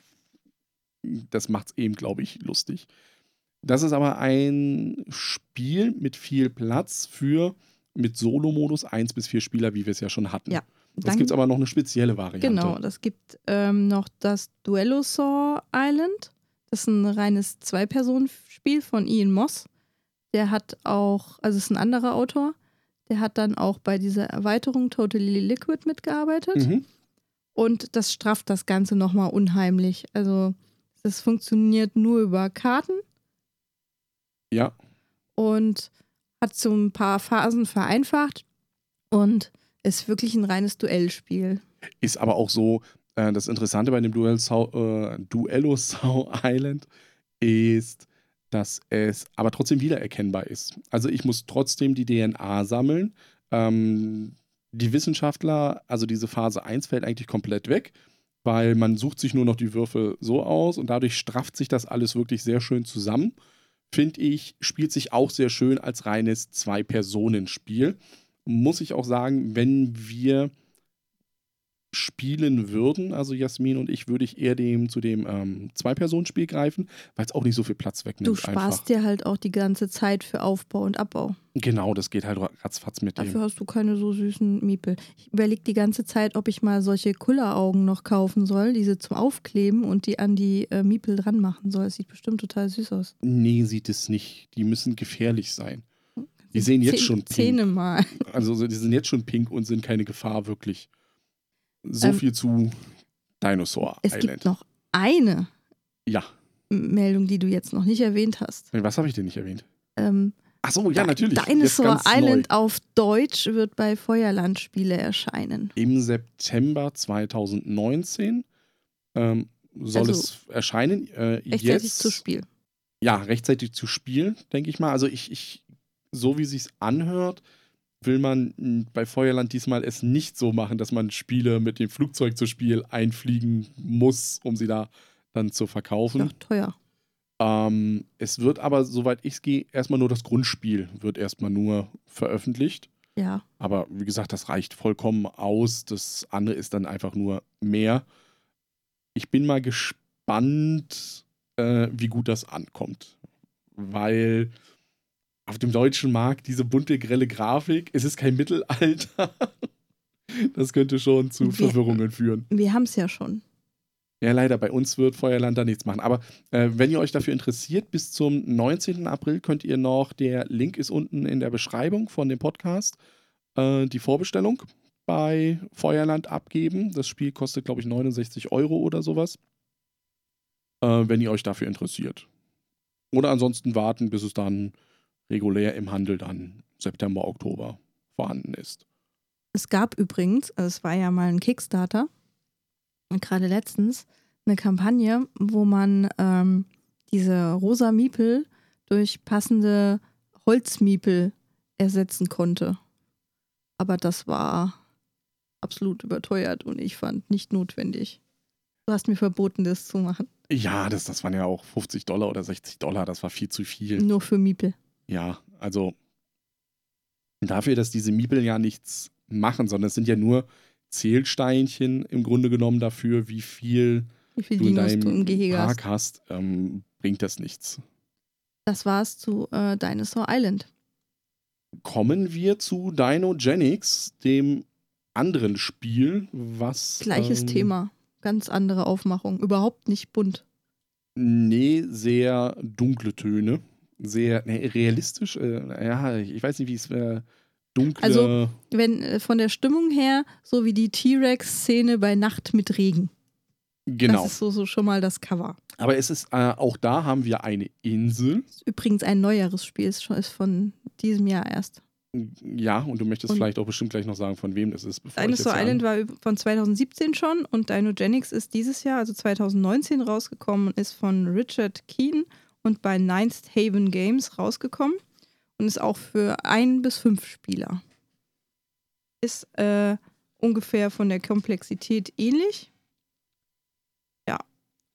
das macht es eben, glaube ich, lustig. Das ist aber ein Spiel mit viel Platz für mit Solo-Modus 1 bis 4 Spieler, wie wir es ja schon hatten. Ja, Das Dann- gibt es aber noch eine spezielle Variante. Genau, das gibt ähm, noch das Duellosaur Island. Das ist ein reines Zwei-Personen-Spiel von Ian Moss. Der hat auch, also ist ein anderer Autor, der hat dann auch bei dieser Erweiterung Totally Liquid mitgearbeitet. Mhm. Und das strafft das Ganze nochmal unheimlich. Also das funktioniert nur über Karten Ja, und hat so ein paar Phasen vereinfacht. Und ist wirklich ein reines Duellspiel. Ist aber auch so, äh, das Interessante bei dem Duell äh, Duello Sau Island ist, dass es aber trotzdem wiedererkennbar ist. Also ich muss trotzdem die DNA sammeln. Ähm, die Wissenschaftler, also diese Phase 1 fällt eigentlich komplett weg, weil man sucht sich nur noch die Würfe so aus und dadurch strafft sich das alles wirklich sehr schön zusammen. Finde ich, spielt sich auch sehr schön als reines Zwei-Personen-Spiel. Muss ich auch sagen, wenn wir spielen würden, also Jasmin und ich, würde ich eher dem zu dem ähm, Zwei-Personen-Spiel greifen, weil es auch nicht so viel Platz wegnimmt. Du sparst einfach. dir halt auch die ganze Zeit für Aufbau und Abbau. Genau, das geht halt ratzfatz mit Dafür dem. hast du keine so süßen Miepel. Ich überlege die ganze Zeit, ob ich mal solche Kulleraugen noch kaufen soll, diese zum Aufkleben und die an die äh, Miepel dran machen soll. Das sieht bestimmt total süß aus. Nee, sieht es nicht. Die müssen gefährlich sein. Die sehen jetzt Zeh- schon pink. Zähne mal. Also so, die sind jetzt schon pink und sind keine Gefahr wirklich. So Ähm, viel zu Dinosaur Es Island. gibt noch eine Ja. Meldung, die du jetzt noch nicht erwähnt hast. Was habe ich denn nicht erwähnt? Ähm, Ach so, ja, natürlich. Dinosaur Island Neu. auf Deutsch wird bei Feuerland Spiele erscheinen. Im September 2019 ähm, soll Also es erscheinen. Äh, Rechtzeitig jetzt, zu Spiel. Ja, rechtzeitig zu spielen, denke ich mal. Also ich, ich so wie sich's anhört, will man mh, bei Feuerland diesmal es nicht so machen, dass man Spiele mit dem Flugzeug zu Spiel einfliegen muss, um sie da dann zu verkaufen. Doch teuer. Ähm, es wird aber, soweit ich es gehe, erstmal nur das Grundspiel wird erstmal nur veröffentlicht. Ja. Aber wie gesagt, das reicht vollkommen aus. Das andere ist dann einfach nur mehr. Ich bin mal gespannt, äh, wie gut das ankommt. Weil auf dem deutschen Markt diese bunte, grelle Grafik, es ist kein Mittelalter. Das könnte schon zu Wir- Verwirrungen führen. Wir haben es ja schon. Ja, leider, bei uns wird Feuerland da nichts machen. Aber äh, wenn ihr euch dafür interessiert, bis zum 19. April könnt ihr noch, der Link ist unten in der Beschreibung von dem Podcast, äh, die Vorbestellung bei Feuerland abgeben. Das Spiel kostet, glaube ich, 69 Euro oder sowas. Äh, wenn ihr euch dafür interessiert. Oder ansonsten warten, bis es dann regulär im Handel dann September, Oktober vorhanden ist. Es gab übrigens, also es war ja mal ein Kickstarter, und gerade letztens, eine Kampagne, wo man ähm, diese rosa Miepel durch passende Holzmiepel ersetzen konnte. Aber das war absolut überteuert und ich fand nicht notwendig. Du hast mir verboten, das zu machen. Ja, das, das waren ja auch 50 Dollar oder 60 Dollar. Das war viel zu viel. Nur für Miepel. Ja, also dafür, dass diese Miepel ja nichts machen, sondern es sind ja nur Zählsteinchen im Grunde genommen dafür, wie viel Wie viel du in Dinos du im deinem Gehege hast. Park hast, ähm, bringt das nichts. Das war's zu äh, Dinosaur Island. Kommen wir zu Dinogenics, dem anderen Spiel, was. Gleiches ähm, Thema. Ganz andere Aufmachung. Überhaupt nicht bunt. Nee, sehr dunkle Töne. Sehr nee, realistisch. Äh, ja, ich weiß nicht, wie es. Äh, dunkle. Also- Wenn äh, von der Stimmung her, so wie die T-Rex-Szene bei Nacht mit Regen. genau. Das ist so, so schon mal das Cover. Aber es ist, äh, auch da haben wir eine Insel. Ist übrigens ein neueres Spiel, ist, schon, ist von diesem Jahr erst. Ja, und du möchtest Und- vielleicht auch bestimmt gleich noch sagen, von wem das ist. Dinosaur Island an- war von 2017 schon und Dinogenics ist dieses Jahr, also 2019, rausgekommen und ist von Richard Keen und bei Ninth Haven Games rausgekommen und ist auch für ein bis fünf Spieler. Ist äh, ungefähr von der Komplexität ähnlich. Ja.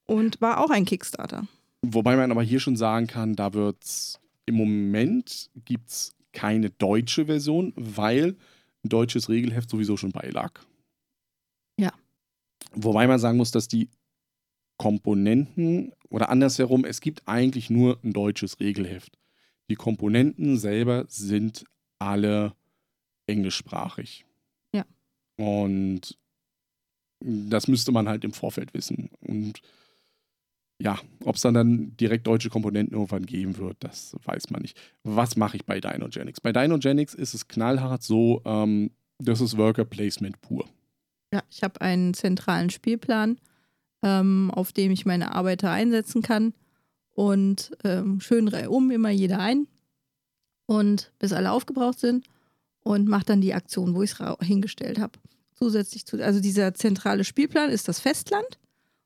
Und war auch ein Kickstarter. Wobei man aber hier schon sagen kann, da wird's im Moment gibt's keine deutsche Version, weil ein deutsches Regelheft sowieso schon beilag. Ja. Wobei man sagen muss, dass die Komponenten oder andersherum, es gibt eigentlich nur ein deutsches Regelheft. Die Komponenten selber sind alle englischsprachig. Ja. Und das müsste man halt im Vorfeld wissen. Und ja, ob es dann, dann direkt deutsche Komponenten irgendwann geben wird, das weiß man nicht. Was mache ich bei Dinogenics? Bei Dinogenics ist es knallhart so, ähm, das ist Worker Placement pur. Ja, ich habe einen zentralen Spielplan, ähm, auf dem ich meine Arbeiter einsetzen kann. Und ähm, schön reihum immer jeder ein. Und bis alle aufgebraucht sind. und mache dann die Aktion, wo ich es hingestellt habe. Zusätzlich zu, also dieser zentrale Spielplan ist das Festland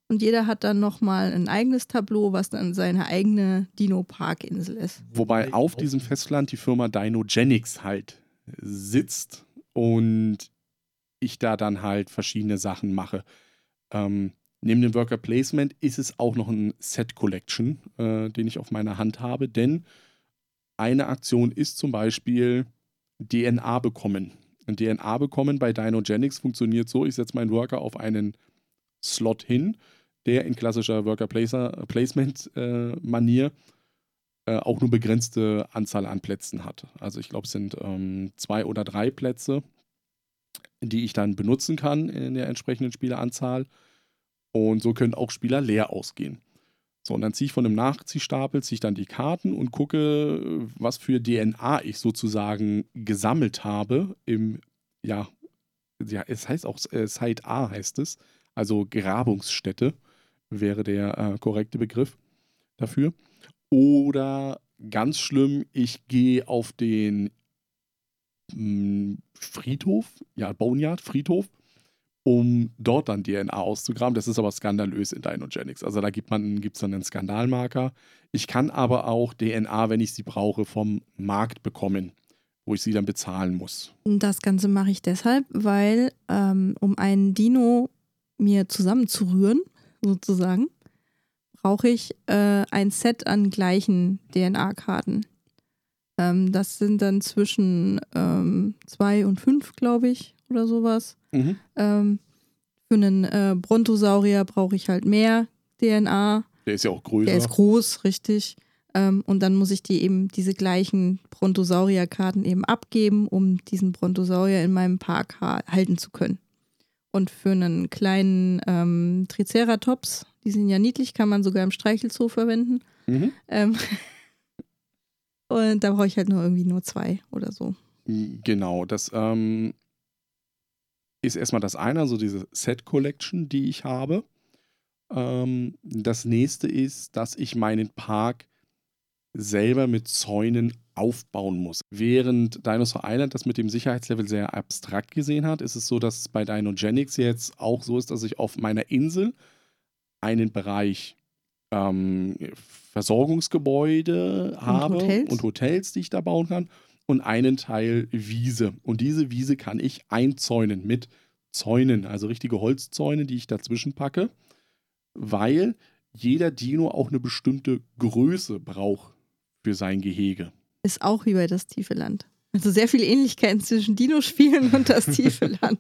und jeder hat dann nochmal ein eigenes Tableau, was dann seine eigene Dino-Park-Insel ist. Wobei auf diesem Festland die Firma Dinogenics halt sitzt und ich da dann halt verschiedene Sachen mache. Ähm, neben dem Worker Placement ist es auch noch ein Set Collection, äh, den ich auf meiner Hand habe, denn eine Aktion ist zum Beispiel DNA bekommen. Ein DNA bekommen bei Dinogenics funktioniert so: ich setze meinen Worker auf einen Slot hin, der in klassischer Worker Placement-Manier äh, äh, auch nur begrenzte Anzahl an Plätzen hat. Also, ich glaube, es sind ähm, zwei oder drei Plätze, die ich dann benutzen kann in der entsprechenden Spieleranzahl. Und so können auch Spieler leer ausgehen. So, und dann ziehe ich von einem Nachziehstapel, ziehe ich dann die Karten und gucke, was für DNA ich sozusagen gesammelt habe im, ja, ja, es heißt auch äh, Site A heißt es, also Grabungsstätte wäre der äh, korrekte Begriff dafür. Oder ganz schlimm, ich gehe auf den mh, hm, Friedhof, ja, Boneyard, Friedhof um dort dann DNA auszugraben. Das ist aber skandalös in Dinogenics. Also da gibt es dann einen Skandalmarker. Ich kann aber auch DNA, wenn ich sie brauche, vom Markt bekommen, wo ich sie dann bezahlen muss. Das Ganze mache ich deshalb, weil ähm, um einen Dino mir zusammenzurühren, sozusagen, brauche ich äh, ein Set an gleichen DNA-Karten. Ähm, das sind dann zwischen ähm, zwei und fünf, glaube ich, oder sowas. Mhm. Ähm, für einen äh, Brontosaurier brauche ich halt mehr DNA. Der ist ja auch größer. Der ist groß, richtig. Ähm, und dann muss ich die eben diese gleichen Brontosaurier-Karten eben abgeben, um diesen Brontosaurier in meinem Park ha halten zu können. Und für einen kleinen ähm, Triceratops, die sind ja niedlich, kann man sogar im Streichelzoo verwenden. Mhm. Ähm, und da brauche ich halt nur irgendwie nur zwei oder so. Genau, das ähm, ist erstmal das eine, also diese Set Collection, die ich habe. Ähm, das nächste ist, dass ich meinen Park selber mit Zäunen aufbauen muss. Während Dinosaur Island das mit dem Sicherheitslevel sehr abstrakt gesehen hat, ist es so, dass es bei Dinogenics jetzt auch so ist, dass ich auf meiner Insel einen Bereich ähm, Versorgungsgebäude und habe Hotels. und Hotels, die ich da bauen kann und einen Teil Wiese. Und diese Wiese kann ich einzäunen mit Zäunen, also richtige Holzzäune, die ich dazwischen packe, weil jeder Dino auch eine bestimmte Größe braucht für sein Gehege. Ist auch wie bei das tiefe Land. Also sehr viele Ähnlichkeiten zwischen Dino-Spielen und das tiefe Land.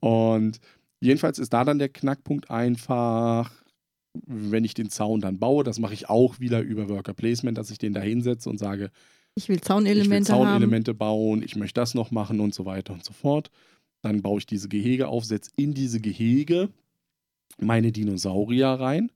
Und jedenfalls ist da dann der Knackpunkt einfach, wenn ich den Zaun dann baue, das mache ich auch wieder über Worker Placement, dass ich den da hinsetze und sage, ich will Zaunelemente, ich will Zaunelemente bauen, ich möchte das noch machen und so weiter und so fort. Dann baue ich diese Gehege auf, setze in diese Gehege meine Dinosaurier rein.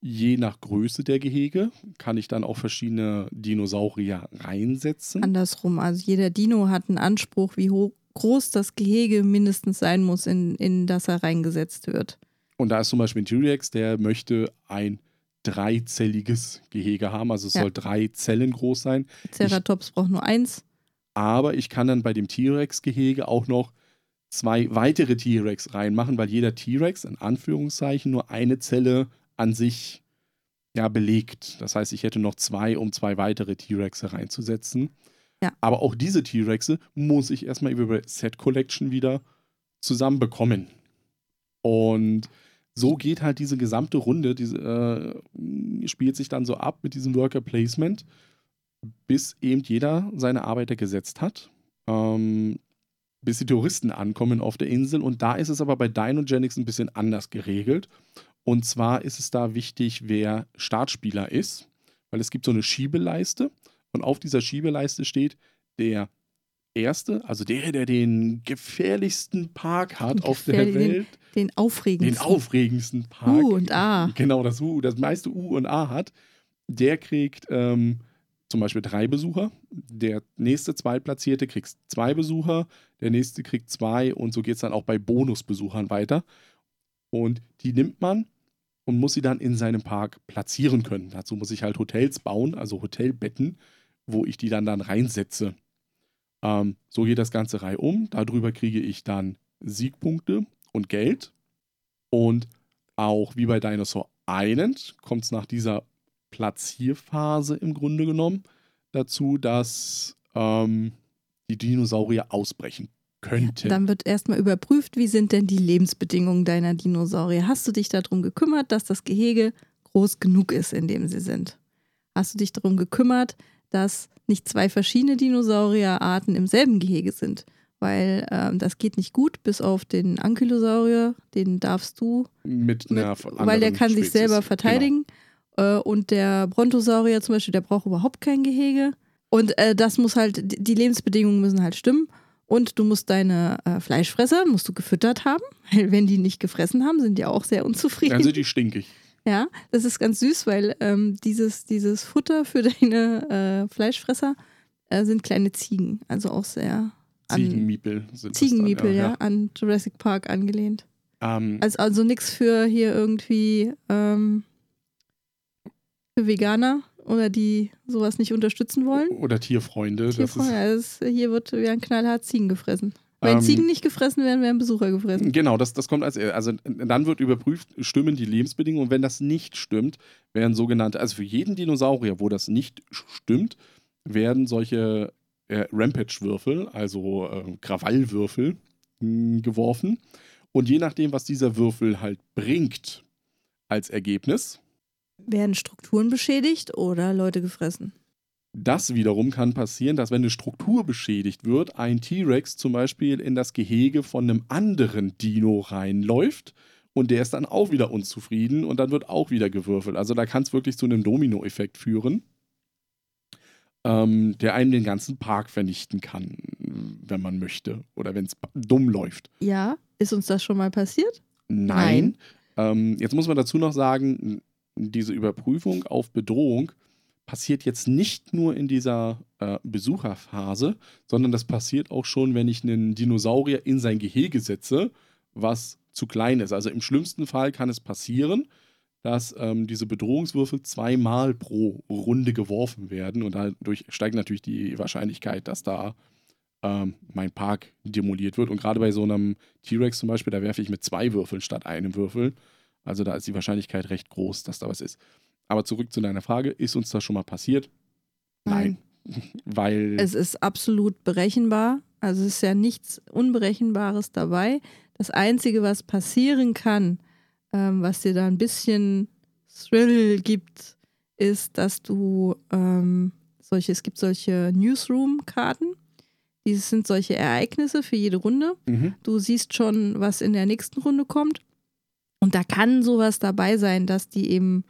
Je nach Größe der Gehege kann ich dann auch verschiedene Dinosaurier reinsetzen. Andersrum, also jeder Dino hat einen Anspruch, wie hoch, groß das Gehege mindestens sein muss, in, in das er reingesetzt wird. Und da ist zum Beispiel ein T-Rex, der möchte ein dreizelliges Gehege haben. Also es ja. soll drei Zellen groß sein. Ceratops ich, braucht nur eins. Aber ich kann dann bei dem T-Rex-Gehege auch noch zwei weitere T-Rex reinmachen, weil jeder T-Rex in Anführungszeichen nur eine Zelle an sich ja, belegt. Das heißt, ich hätte noch zwei, um zwei weitere T-Rexe reinzusetzen. Ja. Aber auch diese T-Rexe muss ich erstmal über Set Collection wieder zusammenbekommen. Und so geht halt diese gesamte Runde, diese, äh, spielt sich dann so ab mit diesem Worker Placement, bis eben jeder seine Arbeiter gesetzt hat. Ähm, bis die Touristen ankommen auf der Insel. Und da ist es aber bei Dinogenics ein bisschen anders geregelt. Und zwar ist es da wichtig, wer Startspieler ist, weil es gibt so eine Schiebeleiste. Und auf dieser Schiebeleiste steht der Erste, also der, der den gefährlichsten Park hat auf der Welt. Den, den, aufregendsten. Den aufregendsten Park. U und A. Genau, das U, das meiste U und A hat. Der kriegt ähm, zum Beispiel drei Besucher. Der nächste Zweitplatzierte kriegt zwei Besucher. Der nächste kriegt zwei. Und so geht es dann auch bei Bonusbesuchern weiter. Und die nimmt man und muss sie dann in seinem Park platzieren können. Dazu muss ich halt Hotels bauen, also Hotelbetten, wo ich die dann dann reinsetze. Ähm, so geht das ganze Reihe um. Darüber kriege ich dann Siegpunkte und Geld. Und auch wie bei Dinosaur Island kommt es nach dieser Platzierphase im Grunde genommen dazu, dass ähm, die Dinosaurier ausbrechen könnten. Dann wird erstmal überprüft, wie sind denn die Lebensbedingungen deiner Dinosaurier. Hast du dich darum gekümmert, dass das Gehege groß genug ist, in dem sie sind? Hast du dich darum gekümmert, dass nicht zwei verschiedene Dinosaurierarten im selben Gehege sind? Weil ähm, das geht nicht gut, bis auf den Ankylosaurier, den darfst du. Mit einer mit, weil der kann Spezies. sich selber Genau. verteidigen. Äh, und der Brontosaurier zum Beispiel, der braucht überhaupt kein Gehege. Und äh, das muss halt, die Lebensbedingungen müssen halt stimmen. Und du musst deine äh, Fleischfresser, musst du gefüttert haben. Weil wenn die nicht gefressen haben, sind die auch sehr unzufrieden. Dann sind die stinkig. Ja, das ist ganz süß, weil ähm, dieses, dieses Futter für deine äh, Fleischfresser äh, sind kleine Ziegen. Also auch sehr an Ziegenmiepel sind das Ziegenmiepel, dann, ja, an Jurassic Park angelehnt. Ähm, Also, also nichts für hier irgendwie ähm, für Veganer oder die sowas nicht unterstützen wollen. oder Tierfreunde. Das Tierfreunde, ist, also hier wird werden knallhart Ziegen gefressen. Wenn Ähm, Ziegen nicht gefressen werden, werden Besucher gefressen. Genau, das, das kommt als also dann wird überprüft, stimmen die Lebensbedingungen und wenn das nicht stimmt, werden sogenannte, also für jeden Dinosaurier, wo das nicht stimmt, werden solche äh, Rampage-Würfel, also äh, Krawallwürfel, mh, geworfen. Und je nachdem, was dieser Würfel halt bringt als Ergebnis, Werden Strukturen beschädigt oder Leute gefressen? Das wiederum kann passieren, dass wenn eine Struktur beschädigt wird, ein T-Rex zum Beispiel in das Gehege von einem anderen Dino reinläuft und der ist dann auch wieder unzufrieden und dann wird auch wieder gewürfelt. Also da kann es wirklich zu einem Domino-Effekt führen, ähm, der einem den ganzen Park vernichten kann, wenn man möchte oder wenn es dumm läuft. Ja, ist uns das schon mal passiert? Nein. Ähm, jetzt muss man dazu noch sagen, diese Überprüfung auf Bedrohung passiert jetzt nicht nur in dieser äh, Besucherphase, sondern das passiert auch schon, wenn ich einen Dinosaurier in sein Gehege setze, was zu klein ist. Also im schlimmsten Fall kann es passieren, dass ähm, diese Bedrohungswürfel zweimal pro Runde geworfen werden und dadurch steigt natürlich die Wahrscheinlichkeit, dass da ähm, mein Park demoliert wird. Und gerade bei so einem T-Rex zum Beispiel, da werfe ich mit zwei Würfeln statt einem Würfel. Also da ist die Wahrscheinlichkeit recht groß, dass da was ist. Aber zurück zu deiner Frage, ist uns das schon mal passiert? Nein. Weil Es ist absolut berechenbar. Also es ist ja nichts Unberechenbares dabei. Das Einzige, was passieren kann, ähm, was dir da ein bisschen Thrill gibt, ist, dass du ähm, solche, es gibt solche Newsroom-Karten. Dieses sind solche Ereignisse für jede Runde. mhm. Du siehst schon, was in der nächsten Runde kommt. Und da kann sowas dabei sein, dass die eben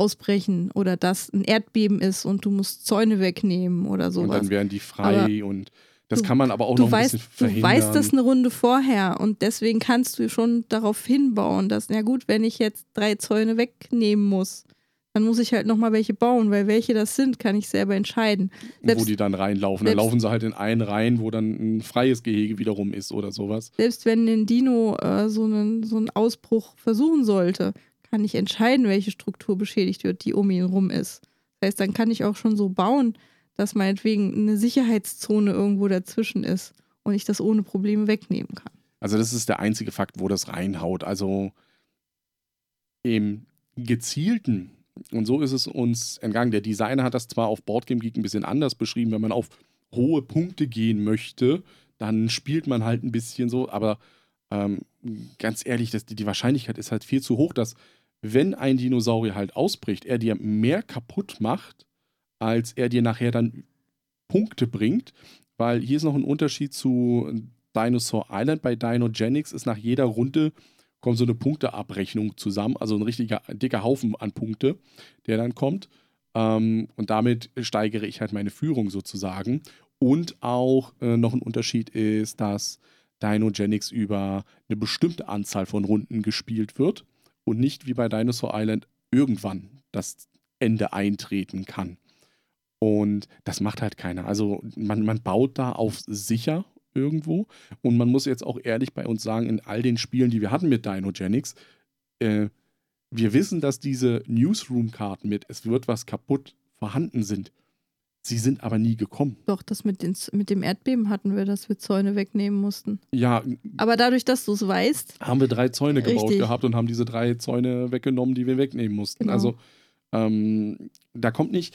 ausbrechen oder dass ein Erdbeben ist und du musst Zäune wegnehmen oder und sowas. dann werden die frei und das du- kann man aber auch du noch ein weißt, bisschen du verhindern. weißt das eine Runde vorher und deswegen kannst du schon darauf hinbauen, dass, na gut, wenn ich jetzt drei Zäune wegnehmen muss, dann muss ich halt nochmal welche bauen, weil welche das sind, kann ich selber entscheiden. wo selbst- die dann reinlaufen. Dann laufen sie halt in einen rein, wo dann ein freies Gehege wiederum ist oder sowas. Selbst wenn ein Dino äh, so, einen, so einen Ausbruch versuchen sollte, kann ich entscheiden, welche Struktur beschädigt wird, die um ihn rum ist. Das heißt, dann kann ich auch schon so bauen, dass meinetwegen eine Sicherheitszone irgendwo dazwischen ist und ich das ohne Probleme wegnehmen kann. Also das ist der einzige Fakt, wo das reinhaut. Also im gezielten, und so ist es uns entgangen. Der Designer hat das zwar auf Boardgame Geek ein bisschen anders beschrieben, wenn man auf hohe Punkte gehen möchte, dann spielt man halt ein bisschen so, aber ähm, ganz ehrlich, das, die, die Wahrscheinlichkeit ist halt viel zu hoch, dass wenn ein Dinosaurier halt ausbricht, er dir mehr kaputt macht, als er dir nachher dann Punkte bringt, weil hier ist noch ein Unterschied zu Dinosaur Island. Bei Dinogenics ist nach jeder Runde kommt so eine Punkteabrechnung zusammen, also ein richtiger dicker Haufen an Punkte, der dann kommt. Ähm, und damit steigere ich halt meine Führung sozusagen. Und auch äh, noch ein Unterschied ist, dass Dinogenics über eine bestimmte Anzahl von Runden gespielt wird und nicht wie bei Dinosaur Island irgendwann das Ende eintreten kann. Und das macht halt keiner. Also man, man baut da auf sicher irgendwo. Und man muss jetzt auch ehrlich bei uns sagen, in all den Spielen, die wir hatten mit Dinogenics, äh, wir wissen, dass diese Newsroom-Karten mit Es wird was kaputt vorhanden sind. Sie sind aber nie gekommen. Doch, das mit, den, mit dem Erdbeben hatten wir, dass wir Zäune wegnehmen mussten. Ja, Aber dadurch, dass du es weißt, haben wir drei Zäune gebaut Richtig. gehabt und haben diese drei Zäune weggenommen, die wir wegnehmen mussten. Genau. Also ähm, da kommt nicht,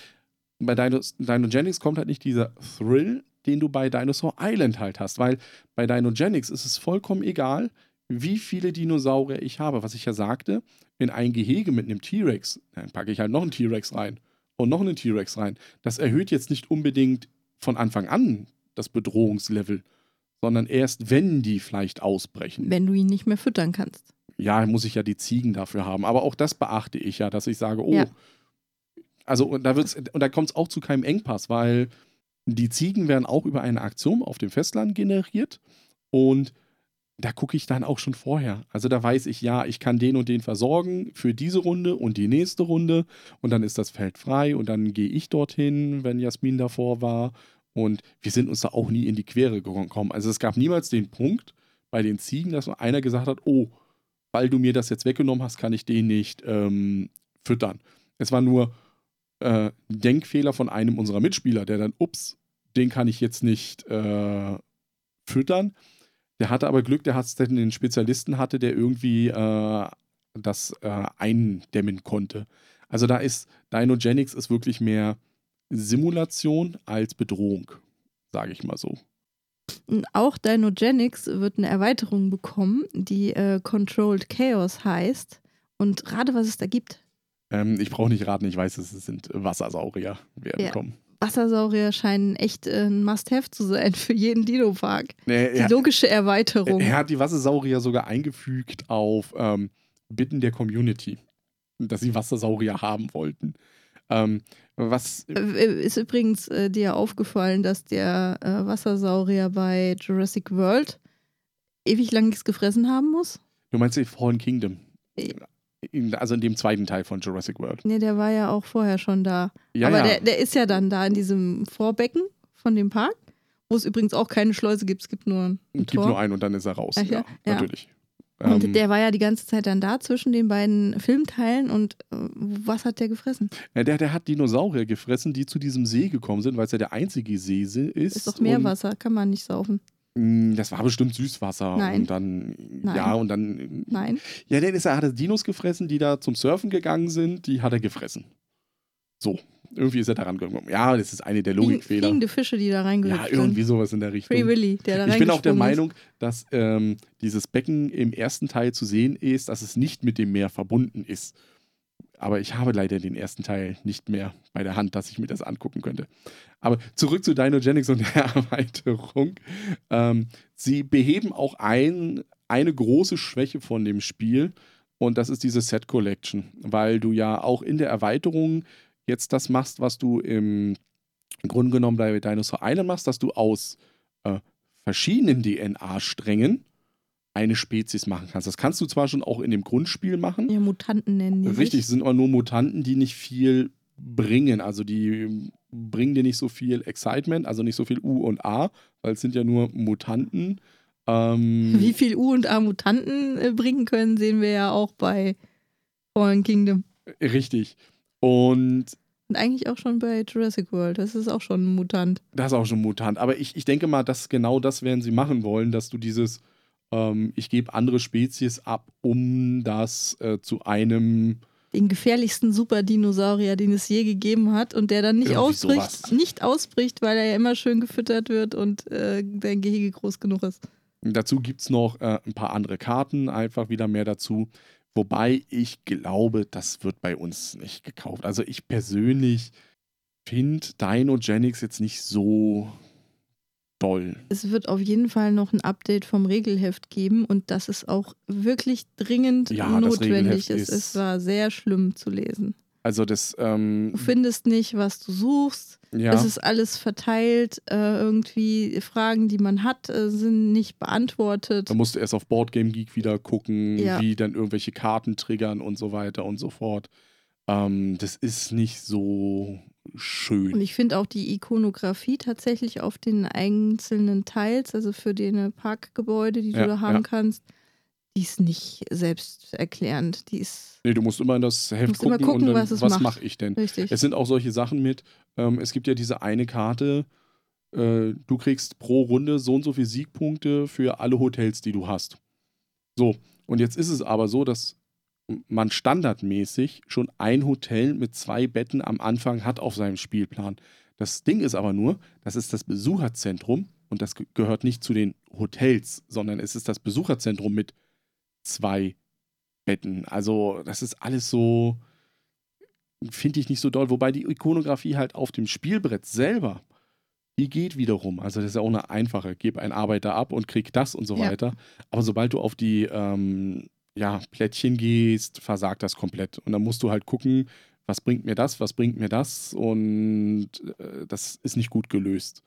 bei Dinos, Dinogenics kommt halt nicht dieser Thrill, den du bei Dinosaur Island halt hast, weil bei Dinogenics ist es vollkommen egal, wie viele Dinosaurier ich habe. Was ich ja sagte, in ein Gehege mit einem T-Rex, dann packe ich halt noch einen T-Rex rein und noch einen T-Rex rein. Das erhöht jetzt nicht unbedingt von Anfang an das Bedrohungslevel, sondern erst, wenn die vielleicht ausbrechen wenn du ihn nicht mehr füttern kannst. ja, muss ich ja die Ziegen dafür haben. Aber auch das beachte ich ja, dass ich sage, oh, Ja. also und da wird's, und da kommt es auch zu keinem Engpass, weil die Ziegen werden auch über eine Aktion auf dem Festland generiert und da gucke ich dann auch schon vorher. Also da weiß ich, ja, ich kann den und den versorgen für diese Runde und die nächste Runde und dann ist das Feld frei und dann gehe ich dorthin, wenn Jasmin davor war und wir sind uns da auch nie in die Quere gekommen. Also es gab niemals den Punkt bei den Ziegen, dass einer gesagt hat, oh, weil du mir das jetzt weggenommen hast, kann ich den nicht ähm, füttern. Es war nur äh, Denkfehler von einem unserer Mitspieler, der dann, ups, den kann ich jetzt nicht äh, füttern. Der hatte aber Glück, der hat den Spezialisten hatte, der irgendwie äh, das äh, eindämmen konnte. Also da ist Dinogenics ist wirklich mehr Simulation als Bedrohung, sage ich mal so. Und auch Dinogenics wird eine Erweiterung bekommen, die äh, Controlled Chaos heißt. Und rate, was es da gibt. Ähm, ich brauche nicht raten, ich weiß, es sind Wassersaurier werden Ja. kommen. Wassersaurier scheinen echt äh, ein Must-Have zu sein für jeden Dino-Park. Nee, Die er, logische Erweiterung. er hat die Wassersaurier sogar eingefügt auf ähm, Bitten der Community, dass sie Wassersaurier haben wollten. Ähm, was Äh, Ist übrigens äh, dir aufgefallen, dass der äh, Wassersaurier bei Jurassic World ewig lang nichts gefressen haben muss? du meinst die Fallen Kingdom? In, also in dem zweiten Teil von Jurassic World. Nee, der war ja auch vorher schon da. Ja, Aber ja. Der, der ist ja dann da in diesem Vorbecken von dem Park, wo es übrigens auch keine Schleuse gibt. Es gibt nur ein Es gibt Tor. nur einen und dann ist er raus. Ach ja, ja, ja. natürlich. Und Ähm, der war ja die ganze Zeit dann da zwischen den beiden Filmteilen und äh, was hat der gefressen? ja, der, der hat Dinosaurier gefressen, die zu diesem See gekommen sind, weil es ja der einzige See ist. Ist doch Meerwasser, kann man nicht saufen. Mh, das war bestimmt Süßwasser. Nein. Und dann, Nein. ja, und dann. Nein. Ja, dann ist er, hat er Dinos gefressen, die da zum Surfen gegangen sind, die hat er gefressen. So. Irgendwie ist er daran gekommen. Ja, das ist eine der Logikfehler. Fliegende Fische, die da Ja, reingehüpft irgendwie sind. sowas in der Richtung. Free Willy, der da Ich bin auch der Meinung, dass ähm, dieses Becken im ersten Teil zu sehen ist, dass es nicht mit dem Meer verbunden ist. Aber ich habe leider den ersten Teil nicht mehr bei der Hand, dass ich mir das angucken könnte. Aber zurück zu Dinogenics und der Erweiterung. Ähm, sie beheben auch ein, eine große Schwäche von dem Spiel und das ist diese Set Collection, weil du ja auch in der Erweiterung jetzt das machst, was du im Grunde genommen bei Dinosaur Island machst, dass du aus äh, verschiedenen DNA-Strängen eine Spezies machen kannst. Das kannst du zwar schon auch in dem Grundspiel machen. Ja, Mutanten nennen die Richtig, es sind aber nur Mutanten, die nicht viel bringen. Also die bringen dir nicht so viel Excitement, also nicht so viel U und A, weil es sind ja nur Mutanten. Ähm, Wie viel U und A Mutanten äh, bringen können, sehen wir ja auch bei Fallen Kingdom. Richtig. Und Und eigentlich auch schon bei Jurassic World. Das ist auch schon ein Mutant. Das ist auch schon Mutant. Aber ich, ich denke mal, dass genau das werden sie machen wollen, dass du dieses, ähm, ich gebe andere Spezies ab, um das äh, zu einem. Den gefährlichsten Superdinosaurier, den es je gegeben hat und der dann nicht Irgendwie ausbricht, sowas. nicht ausbricht, weil er ja immer schön gefüttert wird und äh, dein Gehege groß genug ist. Dazu gibt es noch äh, ein paar andere Karten, einfach wieder mehr dazu. Wobei ich glaube, das wird bei uns nicht gekauft. Also ich persönlich finde Dinogenics jetzt nicht so doll. Es wird auf jeden Fall noch ein Update vom Regelheft geben und das ist auch wirklich dringend Ja, notwendig. Es, ist- es war sehr schlimm zu lesen. Also das, ähm, Du findest nicht, was du suchst. ja. Es ist alles verteilt. Äh, irgendwie Fragen, die man hat, äh, sind nicht beantwortet. Da musst du erst auf Boardgame Geek wieder gucken, Ja. wie dann irgendwelche Karten triggern und so weiter und so fort. Ähm, das ist nicht so Und schön. ich finde auch die Ikonografie tatsächlich auf den einzelnen Teils, also für die Parkgebäude, die du Ja, da haben ja. kannst, die ist nicht selbsterklärend. Die ist Nee, du musst immer in das Heft Musst immer gucken, gucken, und dann, was was mache ich denn? richtig. Es sind auch solche Sachen mit, ähm, es gibt ja diese eine Karte, äh, du kriegst pro Runde so und so viele Siegpunkte für alle Hotels, die du hast. So, und jetzt ist es aber so, dass man standardmäßig schon ein Hotel mit zwei Betten am Anfang hat auf seinem Spielplan. Das Ding ist aber nur, das ist das Besucherzentrum und das gehört nicht zu den Hotels, sondern es ist das Besucherzentrum mit zwei Betten. Also, das ist alles so, finde ich nicht so doll. Wobei die Ikonografie halt auf dem Spielbrett selber, die geht wiederum. Also, das ist ja auch eine einfache. Gib einen Arbeiter ab und krieg das und so ja. weiter. Aber sobald du auf die ähm, ja, Plättchen gehst, versagt das komplett. Und dann musst du halt gucken, was bringt mir das, was bringt mir das. Und äh, das ist nicht gut gelöst.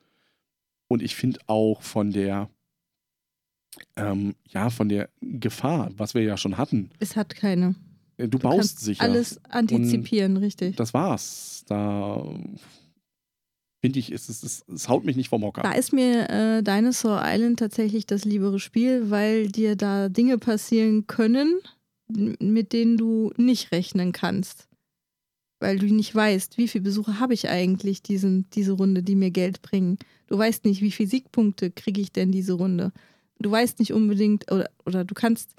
Und ich finde auch von der, ähm, ja, von der Gefahr, was wir ja schon hatten. Es hat keine. Äh, du, du baust sicher. Alles antizipieren, Und richtig. Das war's. Da finde ich, es, es, es, haut mich nicht vom Hocker. Da ist mir äh, Dinosaur Island tatsächlich das liebere Spiel, weil dir da Dinge passieren können, mit denen du nicht rechnen kannst. Weil du nicht weißt, wie viele Besucher habe ich eigentlich diesen, diese Runde, die mir Geld bringen. Du weißt nicht, wie viele Siegpunkte kriege ich denn diese Runde. Du weißt nicht unbedingt, oder, oder du kannst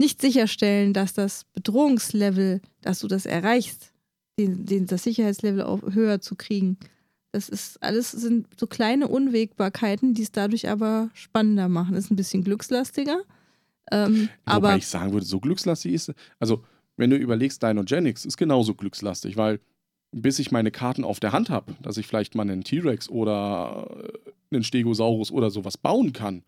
nicht sicherstellen, dass das Bedrohungslevel, dass du das erreichst, den, den, das Sicherheitslevel auch höher zu kriegen. Das ist alles sind so kleine Unwägbarkeiten, die es dadurch aber spannender machen. Ist ein bisschen glückslastiger. Ähm, Wobei aber ich sagen würde, so glückslastig ist. Also, wenn du überlegst, Dynogenics ist genauso glückslastig, weil bis ich meine Karten auf der Hand habe, dass ich vielleicht mal einen T-Rex oder einen Stegosaurus oder sowas bauen kann,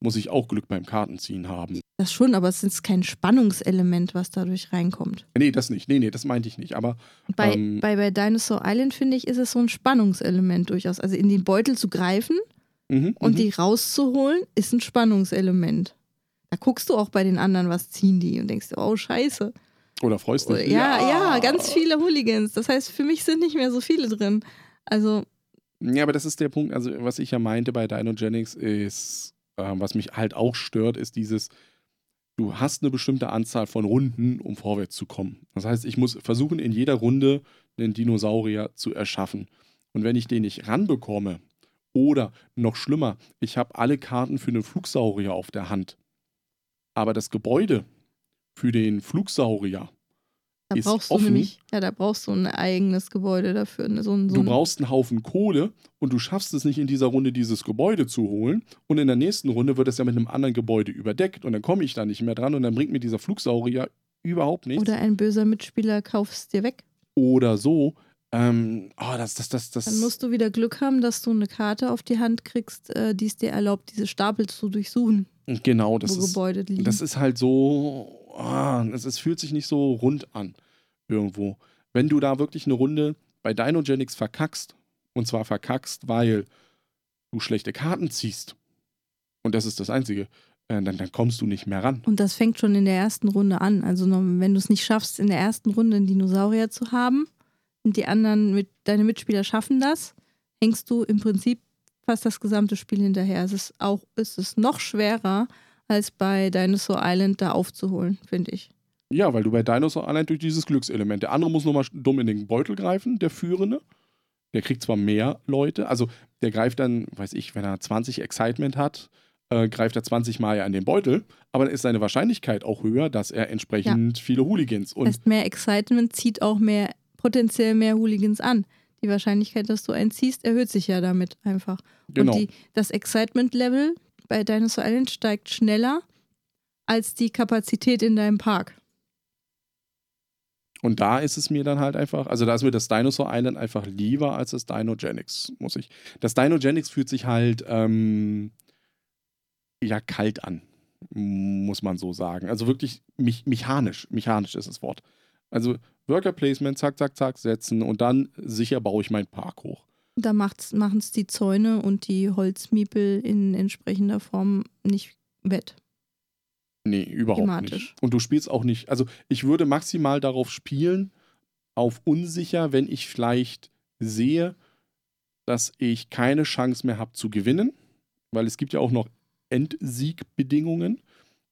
muss ich auch Glück beim Kartenziehen haben. Das schon, aber es ist kein Spannungselement, was dadurch reinkommt. Nee, das nicht. Nee, nee, das meinte ich nicht. Aber bei, ähm, bei, bei Dinosaur Island, finde ich, ist es so ein Spannungselement durchaus. Also in den Beutel zu greifen mhm, und mhm. die rauszuholen, ist ein Spannungselement. Da guckst du auch bei den anderen, was ziehen die und denkst, oh, scheiße. Oder freust dich. Ja, ja, ja, ganz viele Hooligans. Das heißt, für mich sind nicht mehr so viele drin. Also. Ja, aber das ist der Punkt, also was ich ja meinte bei Dinogenics ist, äh, was mich halt auch stört, ist dieses, du hast eine bestimmte Anzahl von Runden, um vorwärts zu kommen. Das heißt, ich muss versuchen, in jeder Runde einen Dinosaurier zu erschaffen. Und wenn ich den nicht ranbekomme, oder noch schlimmer, ich habe alle Karten für einen Flugsaurier auf der Hand, aber das Gebäude für den Flugsaurier da brauchst offen. du nämlich, ja, da brauchst du ein eigenes Gebäude dafür. Ne? So, so du brauchst einen Haufen Kohle und du schaffst es nicht in dieser Runde, dieses Gebäude zu holen. Und in der nächsten Runde wird es ja mit einem anderen Gebäude überdeckt und dann komme ich da nicht mehr dran und dann bringt mir dieser Flugsaurier überhaupt nichts. Oder ein böser Mitspieler kaufst dir weg. Oder so. Ähm, oh, das, das, das, das. Dann musst du wieder Glück haben, dass du eine Karte auf die Hand kriegst, äh, die es dir erlaubt, diese Stapel zu durchsuchen. Genau, das ist, das ist halt so oh, es, fühlt sich nicht so rund an irgendwo. Wenn du da wirklich eine Runde bei Dinogenics verkackst, und zwar verkackst, weil du schlechte Karten ziehst, und das ist das Einzige, äh, dann, dann kommst du nicht mehr ran. Und das fängt schon in der ersten Runde an. Also wenn du es nicht schaffst, in der ersten Runde einen Dinosaurier zu haben, und die anderen, mit, deine Mitspieler schaffen das, hängst du im Prinzip fast das gesamte Spiel hinterher. Es ist auch, es ist noch schwerer, als bei Dinosaur Island da aufzuholen, finde ich. Ja, weil du bei Dinosaur Island durch dieses Glückselement. Der andere muss nochmal dumm in den Beutel greifen, der Führende. Der kriegt zwar mehr Leute, also der greift dann, weiß ich, wenn er 20 Excitement hat, äh, greift er 20 Mal ja in den Beutel, aber dann ist seine Wahrscheinlichkeit auch höher, dass er entsprechend ja. viele Hooligans und. Das heißt, mehr Excitement zieht auch mehr, potenziell mehr Hooligans an. Die Wahrscheinlichkeit, dass du einen ziehst, erhöht sich ja damit einfach. Genau. Und die, das Excitement-Level bei Dinosaur Island steigt schneller als die Kapazität in deinem Park. Und da ist es mir dann halt einfach, also da ist mir das Dinosaur Island einfach lieber als das Dinogenics, muss ich. Das Dinogenics fühlt sich halt ähm, ja kalt an, muss man so sagen. Also wirklich mich, mechanisch, mechanisch ist das Wort. Also Worker Placement, zack, zack, zack, setzen und dann sicher baue ich meinen Park hoch. Da machen es die Zäune und die Holzmiepel in entsprechender Form nicht wett. Nee, überhaupt Thematisch. nicht. Und du spielst auch nicht. Also ich würde maximal darauf spielen, auf unsicher, wenn ich vielleicht sehe, dass ich keine Chance mehr habe zu gewinnen, weil es gibt ja auch noch Endsiegbedingungen.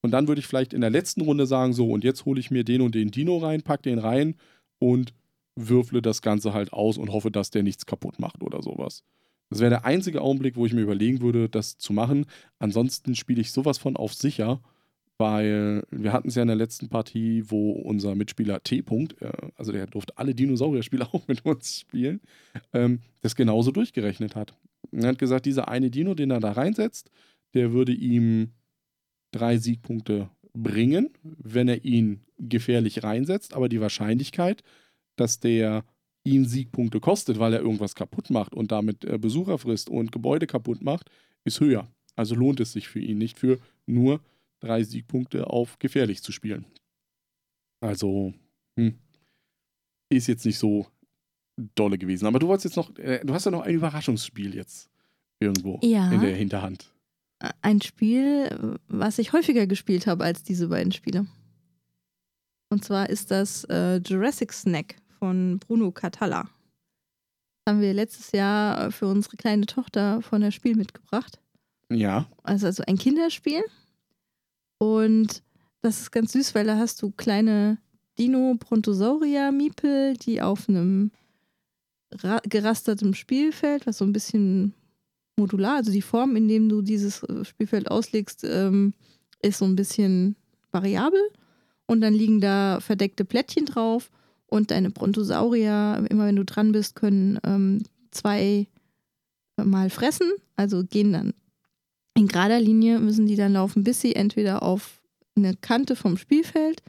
Und dann würde ich vielleicht in der letzten Runde sagen, so, und jetzt hole ich mir den und den Dino rein, pack den rein und würfle das Ganze halt aus und hoffe, dass der nichts kaputt macht oder sowas. Das wäre der einzige Augenblick, wo ich mir überlegen würde, das zu machen. Ansonsten spiele ich sowas von auf sicher, weil wir hatten es ja in der letzten Partie, wo unser Mitspieler T. -Punkt, äh, also der durfte alle Dinosaurier-Spiele auch mit uns spielen, ähm, das genauso durchgerechnet hat. Er hat gesagt, dieser eine Dino, den er da reinsetzt, der würde ihm drei Siegpunkte bringen, wenn er ihn gefährlich reinsetzt, aber die Wahrscheinlichkeit, dass der ihn Siegpunkte kostet, weil er irgendwas kaputt macht und damit äh, Besucher frisst und Gebäude kaputt macht, ist höher. Also lohnt es sich für ihn nicht für nur drei Siegpunkte auf gefährlich zu spielen. Also, hm, ist jetzt nicht so dolle gewesen. Aber du wolltest jetzt noch, äh, du hast ja noch ein Überraschungsspiel jetzt irgendwo Ja. in der Hinterhand. Ein Spiel, was ich häufiger gespielt habe als diese beiden Spiele. Und zwar ist das äh, Jurassic Snack von Bruno Catalla. Das haben wir letztes Jahr für unsere kleine Tochter von der Spiel mitgebracht. Ja, Also, also ein Kinderspiel. Und das ist ganz süß, weil da hast du kleine Dino-Brontosaurier-Miepel, die auf einem ra- gerastertem Spielfeld, was so ein bisschen modular, also die Form, in dem du dieses äh, Spielfeld auslegst, ähm, ist so ein bisschen variabel. Und dann liegen da verdeckte Plättchen drauf und deine Brontosaurier, immer wenn du dran bist, können ähm, zwei mal fressen, also gehen dann in gerader Linie müssen die dann laufen, bis sie entweder auf eine Kante vom Spielfeld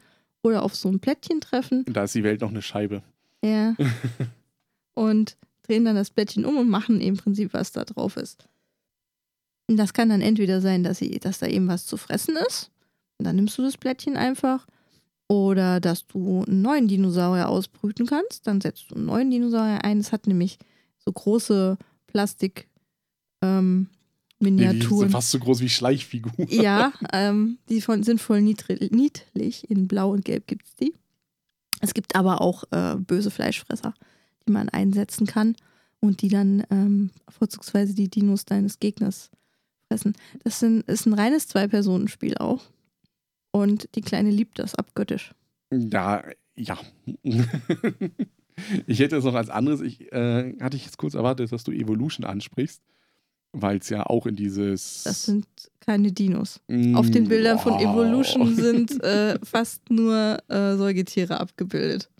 oder auf so ein Plättchen treffen. da ist die Welt noch eine Scheibe. Ja. und drehen dann das Plättchen um und machen im Prinzip, was da drauf ist. Und das kann dann entweder sein, dass, sie, dass da eben was zu fressen ist. Und dann nimmst du das Plättchen einfach. Oder dass du einen neuen Dinosaurier ausbrüten kannst. Dann setzt du einen neuen Dinosaurier ein. Es hat nämlich so große Plastik ähm, Nee, die Miniaturen. sind fast so groß wie Schleichfiguren. Ja, ähm, die von, sind voll niedlich. In Blau und Gelb gibt es die. Es gibt aber auch äh, böse Fleischfresser, die man einsetzen kann und die dann ähm, vorzugsweise die Dinos deines Gegners fressen. Das sind, ist ein reines Zwei-Personen-Spiel auch. Und die Kleine liebt das abgöttisch. Ja, ja. ich hätte es noch als anderes, ich äh, hatte ich jetzt kurz erwartet, dass du Evolution ansprichst, weil es ja auch in dieses. Das sind keine Dinos. Mm, Auf den Bildern von wow. Evolution sind äh, fast nur äh, Säugetiere abgebildet.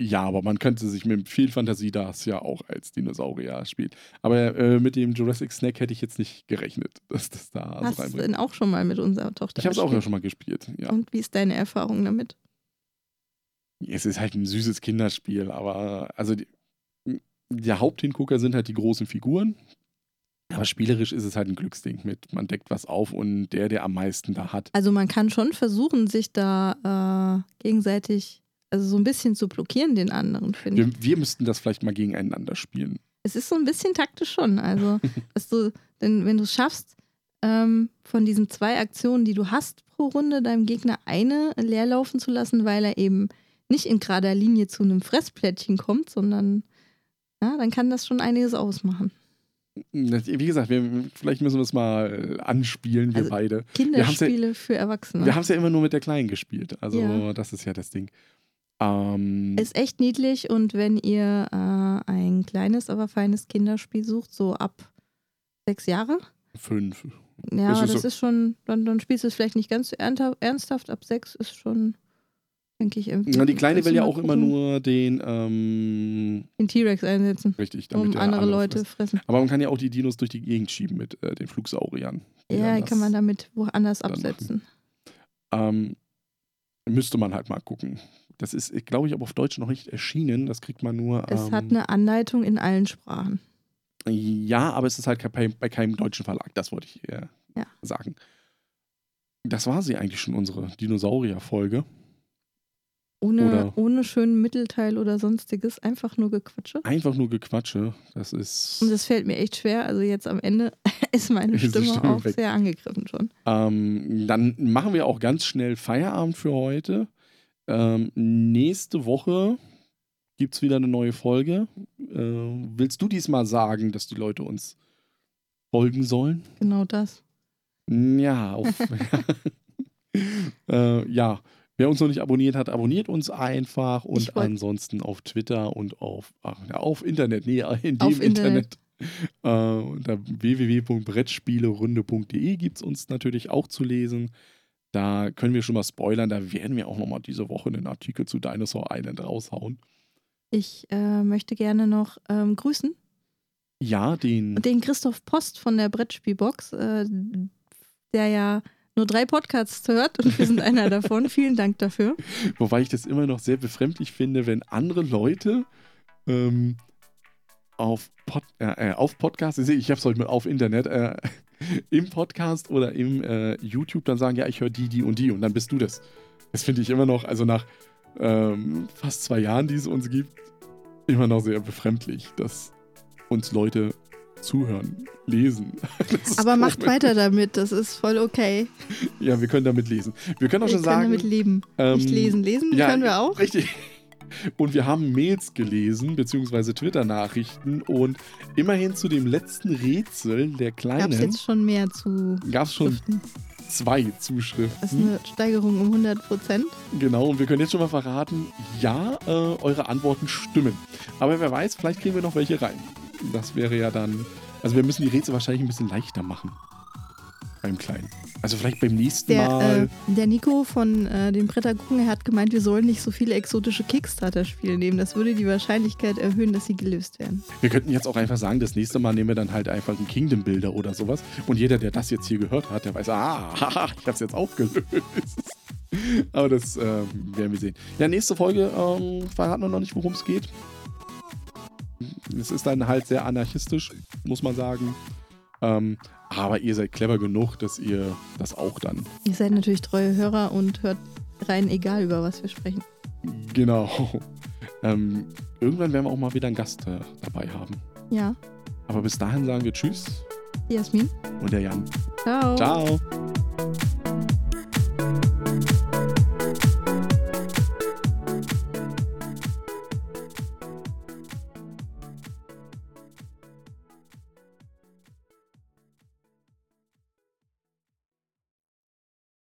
Ja, aber man könnte sich mit viel Fantasie das ja auch als Dinosaurier spielen. Aber äh, mit dem Jurassic Snack hätte ich jetzt nicht gerechnet, dass das da Hast so du reinbringt. denn auch schon mal mit unserer Tochter Ich habe es auch ja gespielt? schon mal gespielt, ja. Und wie ist deine Erfahrung damit? Es ist halt ein süßes Kinderspiel, aber also die, der Haupthingucker sind halt die großen Figuren. Aber spielerisch ist es halt ein Glücksding mit, man deckt was auf und der, der am meisten da hat. Also man kann schon versuchen, sich da äh, gegenseitig, also so ein bisschen zu blockieren, den anderen, finde ich. Wir, wir müssten das vielleicht mal gegeneinander spielen. Es ist so ein bisschen taktisch schon. Also, dass du, denn wenn du es schaffst, ähm, von diesen zwei Aktionen, die du hast pro Runde, deinem Gegner eine leer laufen zu lassen, weil er eben nicht in gerader Linie zu einem Fressplättchen kommt, sondern ja, dann kann das schon einiges ausmachen. Wie gesagt, wir, vielleicht müssen wir es mal anspielen, wir Also, beide. Wir haben's Kinderspiele für Erwachsene. Wir haben es ja immer nur mit der Kleinen gespielt. Also, Ja. das ist ja das Ding. Ähm, Ist echt niedlich und wenn ihr äh, ein kleines, aber feines Kinderspiel sucht, so ab sechs Jahre, fünf. ja, Das ist das so- ist schon, dann, dann spielst du es vielleicht nicht ganz so ernsthaft, ab sechs ist schon, denke ich, Na, die Kleine will ja auch immer nur den, ähm, den T-Rex einsetzen, richtig, damit um der andere Leute frisst. fressen. Aber man kann ja auch die Dinos durch die Gegend schieben mit äh, den Flugsauriern. Ja, die kann man damit woanders absetzen. Ähm, müsste man halt mal gucken. Das ist, glaube ich, aber auf Deutsch noch nicht erschienen. Das kriegt man nur. Es ähm, hat eine Anleitung in allen Sprachen. Ja, aber es ist halt bei, bei keinem deutschen Verlag, das wollte ich äh, Ja. sagen. Das war sie eigentlich schon, unsere Dinosaurier-Folge. Ohne, Oder- ohne schönen Mittelteil oder sonstiges, einfach nur Gequatsche. Einfach nur Gequatsche. Das ist. Und das fällt mir echt schwer. Also jetzt am Ende ist meine Ist Stimme, Stimme auch weg. sehr angegriffen schon. Ähm, dann machen wir auch ganz schnell Feierabend für heute. Ähm, nächste Woche gibt es wieder eine neue Folge. Äh, willst du diesmal sagen, dass die Leute uns folgen sollen? Genau das. Ja, auf, äh, ja. Wer uns noch nicht abonniert hat, abonniert uns einfach und ansonsten auf Twitter und auf, ach, ja, auf Internet, nee, in dem Auf Internet. Äh, unter www.brettspielerunde.de gibt es uns natürlich auch zu lesen. Da können wir schon mal spoilern, da werden wir auch nochmal diese Woche einen Artikel zu Dinosaur Island raushauen. Ich äh, möchte gerne noch ähm, grüßen. Ja, den, Den Christoph Post von der Brettspielbox, äh, der ja nur drei Podcasts hört und wir sind einer davon. Vielen Dank dafür. wobei ich das immer noch sehr befremdlich finde, wenn andere Leute ähm, auf, Pod, äh, äh, auf Podcast, ich, habe es heute mit auf Internet, äh, im Podcast oder im äh, YouTube dann sagen, ja, ich höre die, die und die und dann bist du das. Das finde ich immer noch, also nach ähm, fast zwei Jahren, die es uns gibt, immer noch sehr befremdlich, dass uns Leute zuhören, lesen. Aber macht komisch. weiter damit, das ist voll okay. Ja, wir können damit lesen. Wir können auch Wir schon können sagen, damit leben. ähm, Nicht lesen. Lesen ja, können wir auch. Richtig. Und wir haben Mails gelesen, beziehungsweise Twitter-Nachrichten. Und immerhin zu dem letzten Rätsel der Gab es Kleinen jetzt schon mehr zu gab es schon Schriften? zwei Das ist Zuschriften. eine Steigerung um 100 Prozent. Genau, und wir können jetzt schon mal verraten, ja, äh, eure Antworten stimmen. Aber wer weiß, vielleicht kriegen wir noch welche rein. Das wäre ja dann. Also wir müssen die Rätsel wahrscheinlich ein bisschen leichter machen. Beim Kleinen. Also vielleicht beim nächsten Der, Mal. äh, der Nico von äh, den Brettagucken hat gemeint, wir sollen nicht so viele exotische Kickstarter-Spiele nehmen. Das würde die Wahrscheinlichkeit erhöhen, dass sie gelöst werden. Wir könnten jetzt auch einfach sagen, das nächste Mal nehmen wir dann halt einfach einen Kingdom Builder oder sowas. Und jeder, der das jetzt hier gehört hat, der weiß, ah, haha, ich hab's jetzt auch gelöst. Aber das ähm, werden wir sehen. Ja, nächste Folge ähm, verraten wir noch nicht, worum es geht. Es ist dann halt sehr anarchistisch, muss man sagen. Ähm, aber ihr seid clever genug, dass ihr das auch dann. Ihr seid natürlich treue Hörer und hört rein, egal über was wir sprechen. Genau. Ähm, irgendwann werden wir auch mal wieder einen Gast äh, dabei haben. Ja. Aber bis dahin sagen wir Tschüss. Jasmin. Und der Jan. Ciao. Ciao.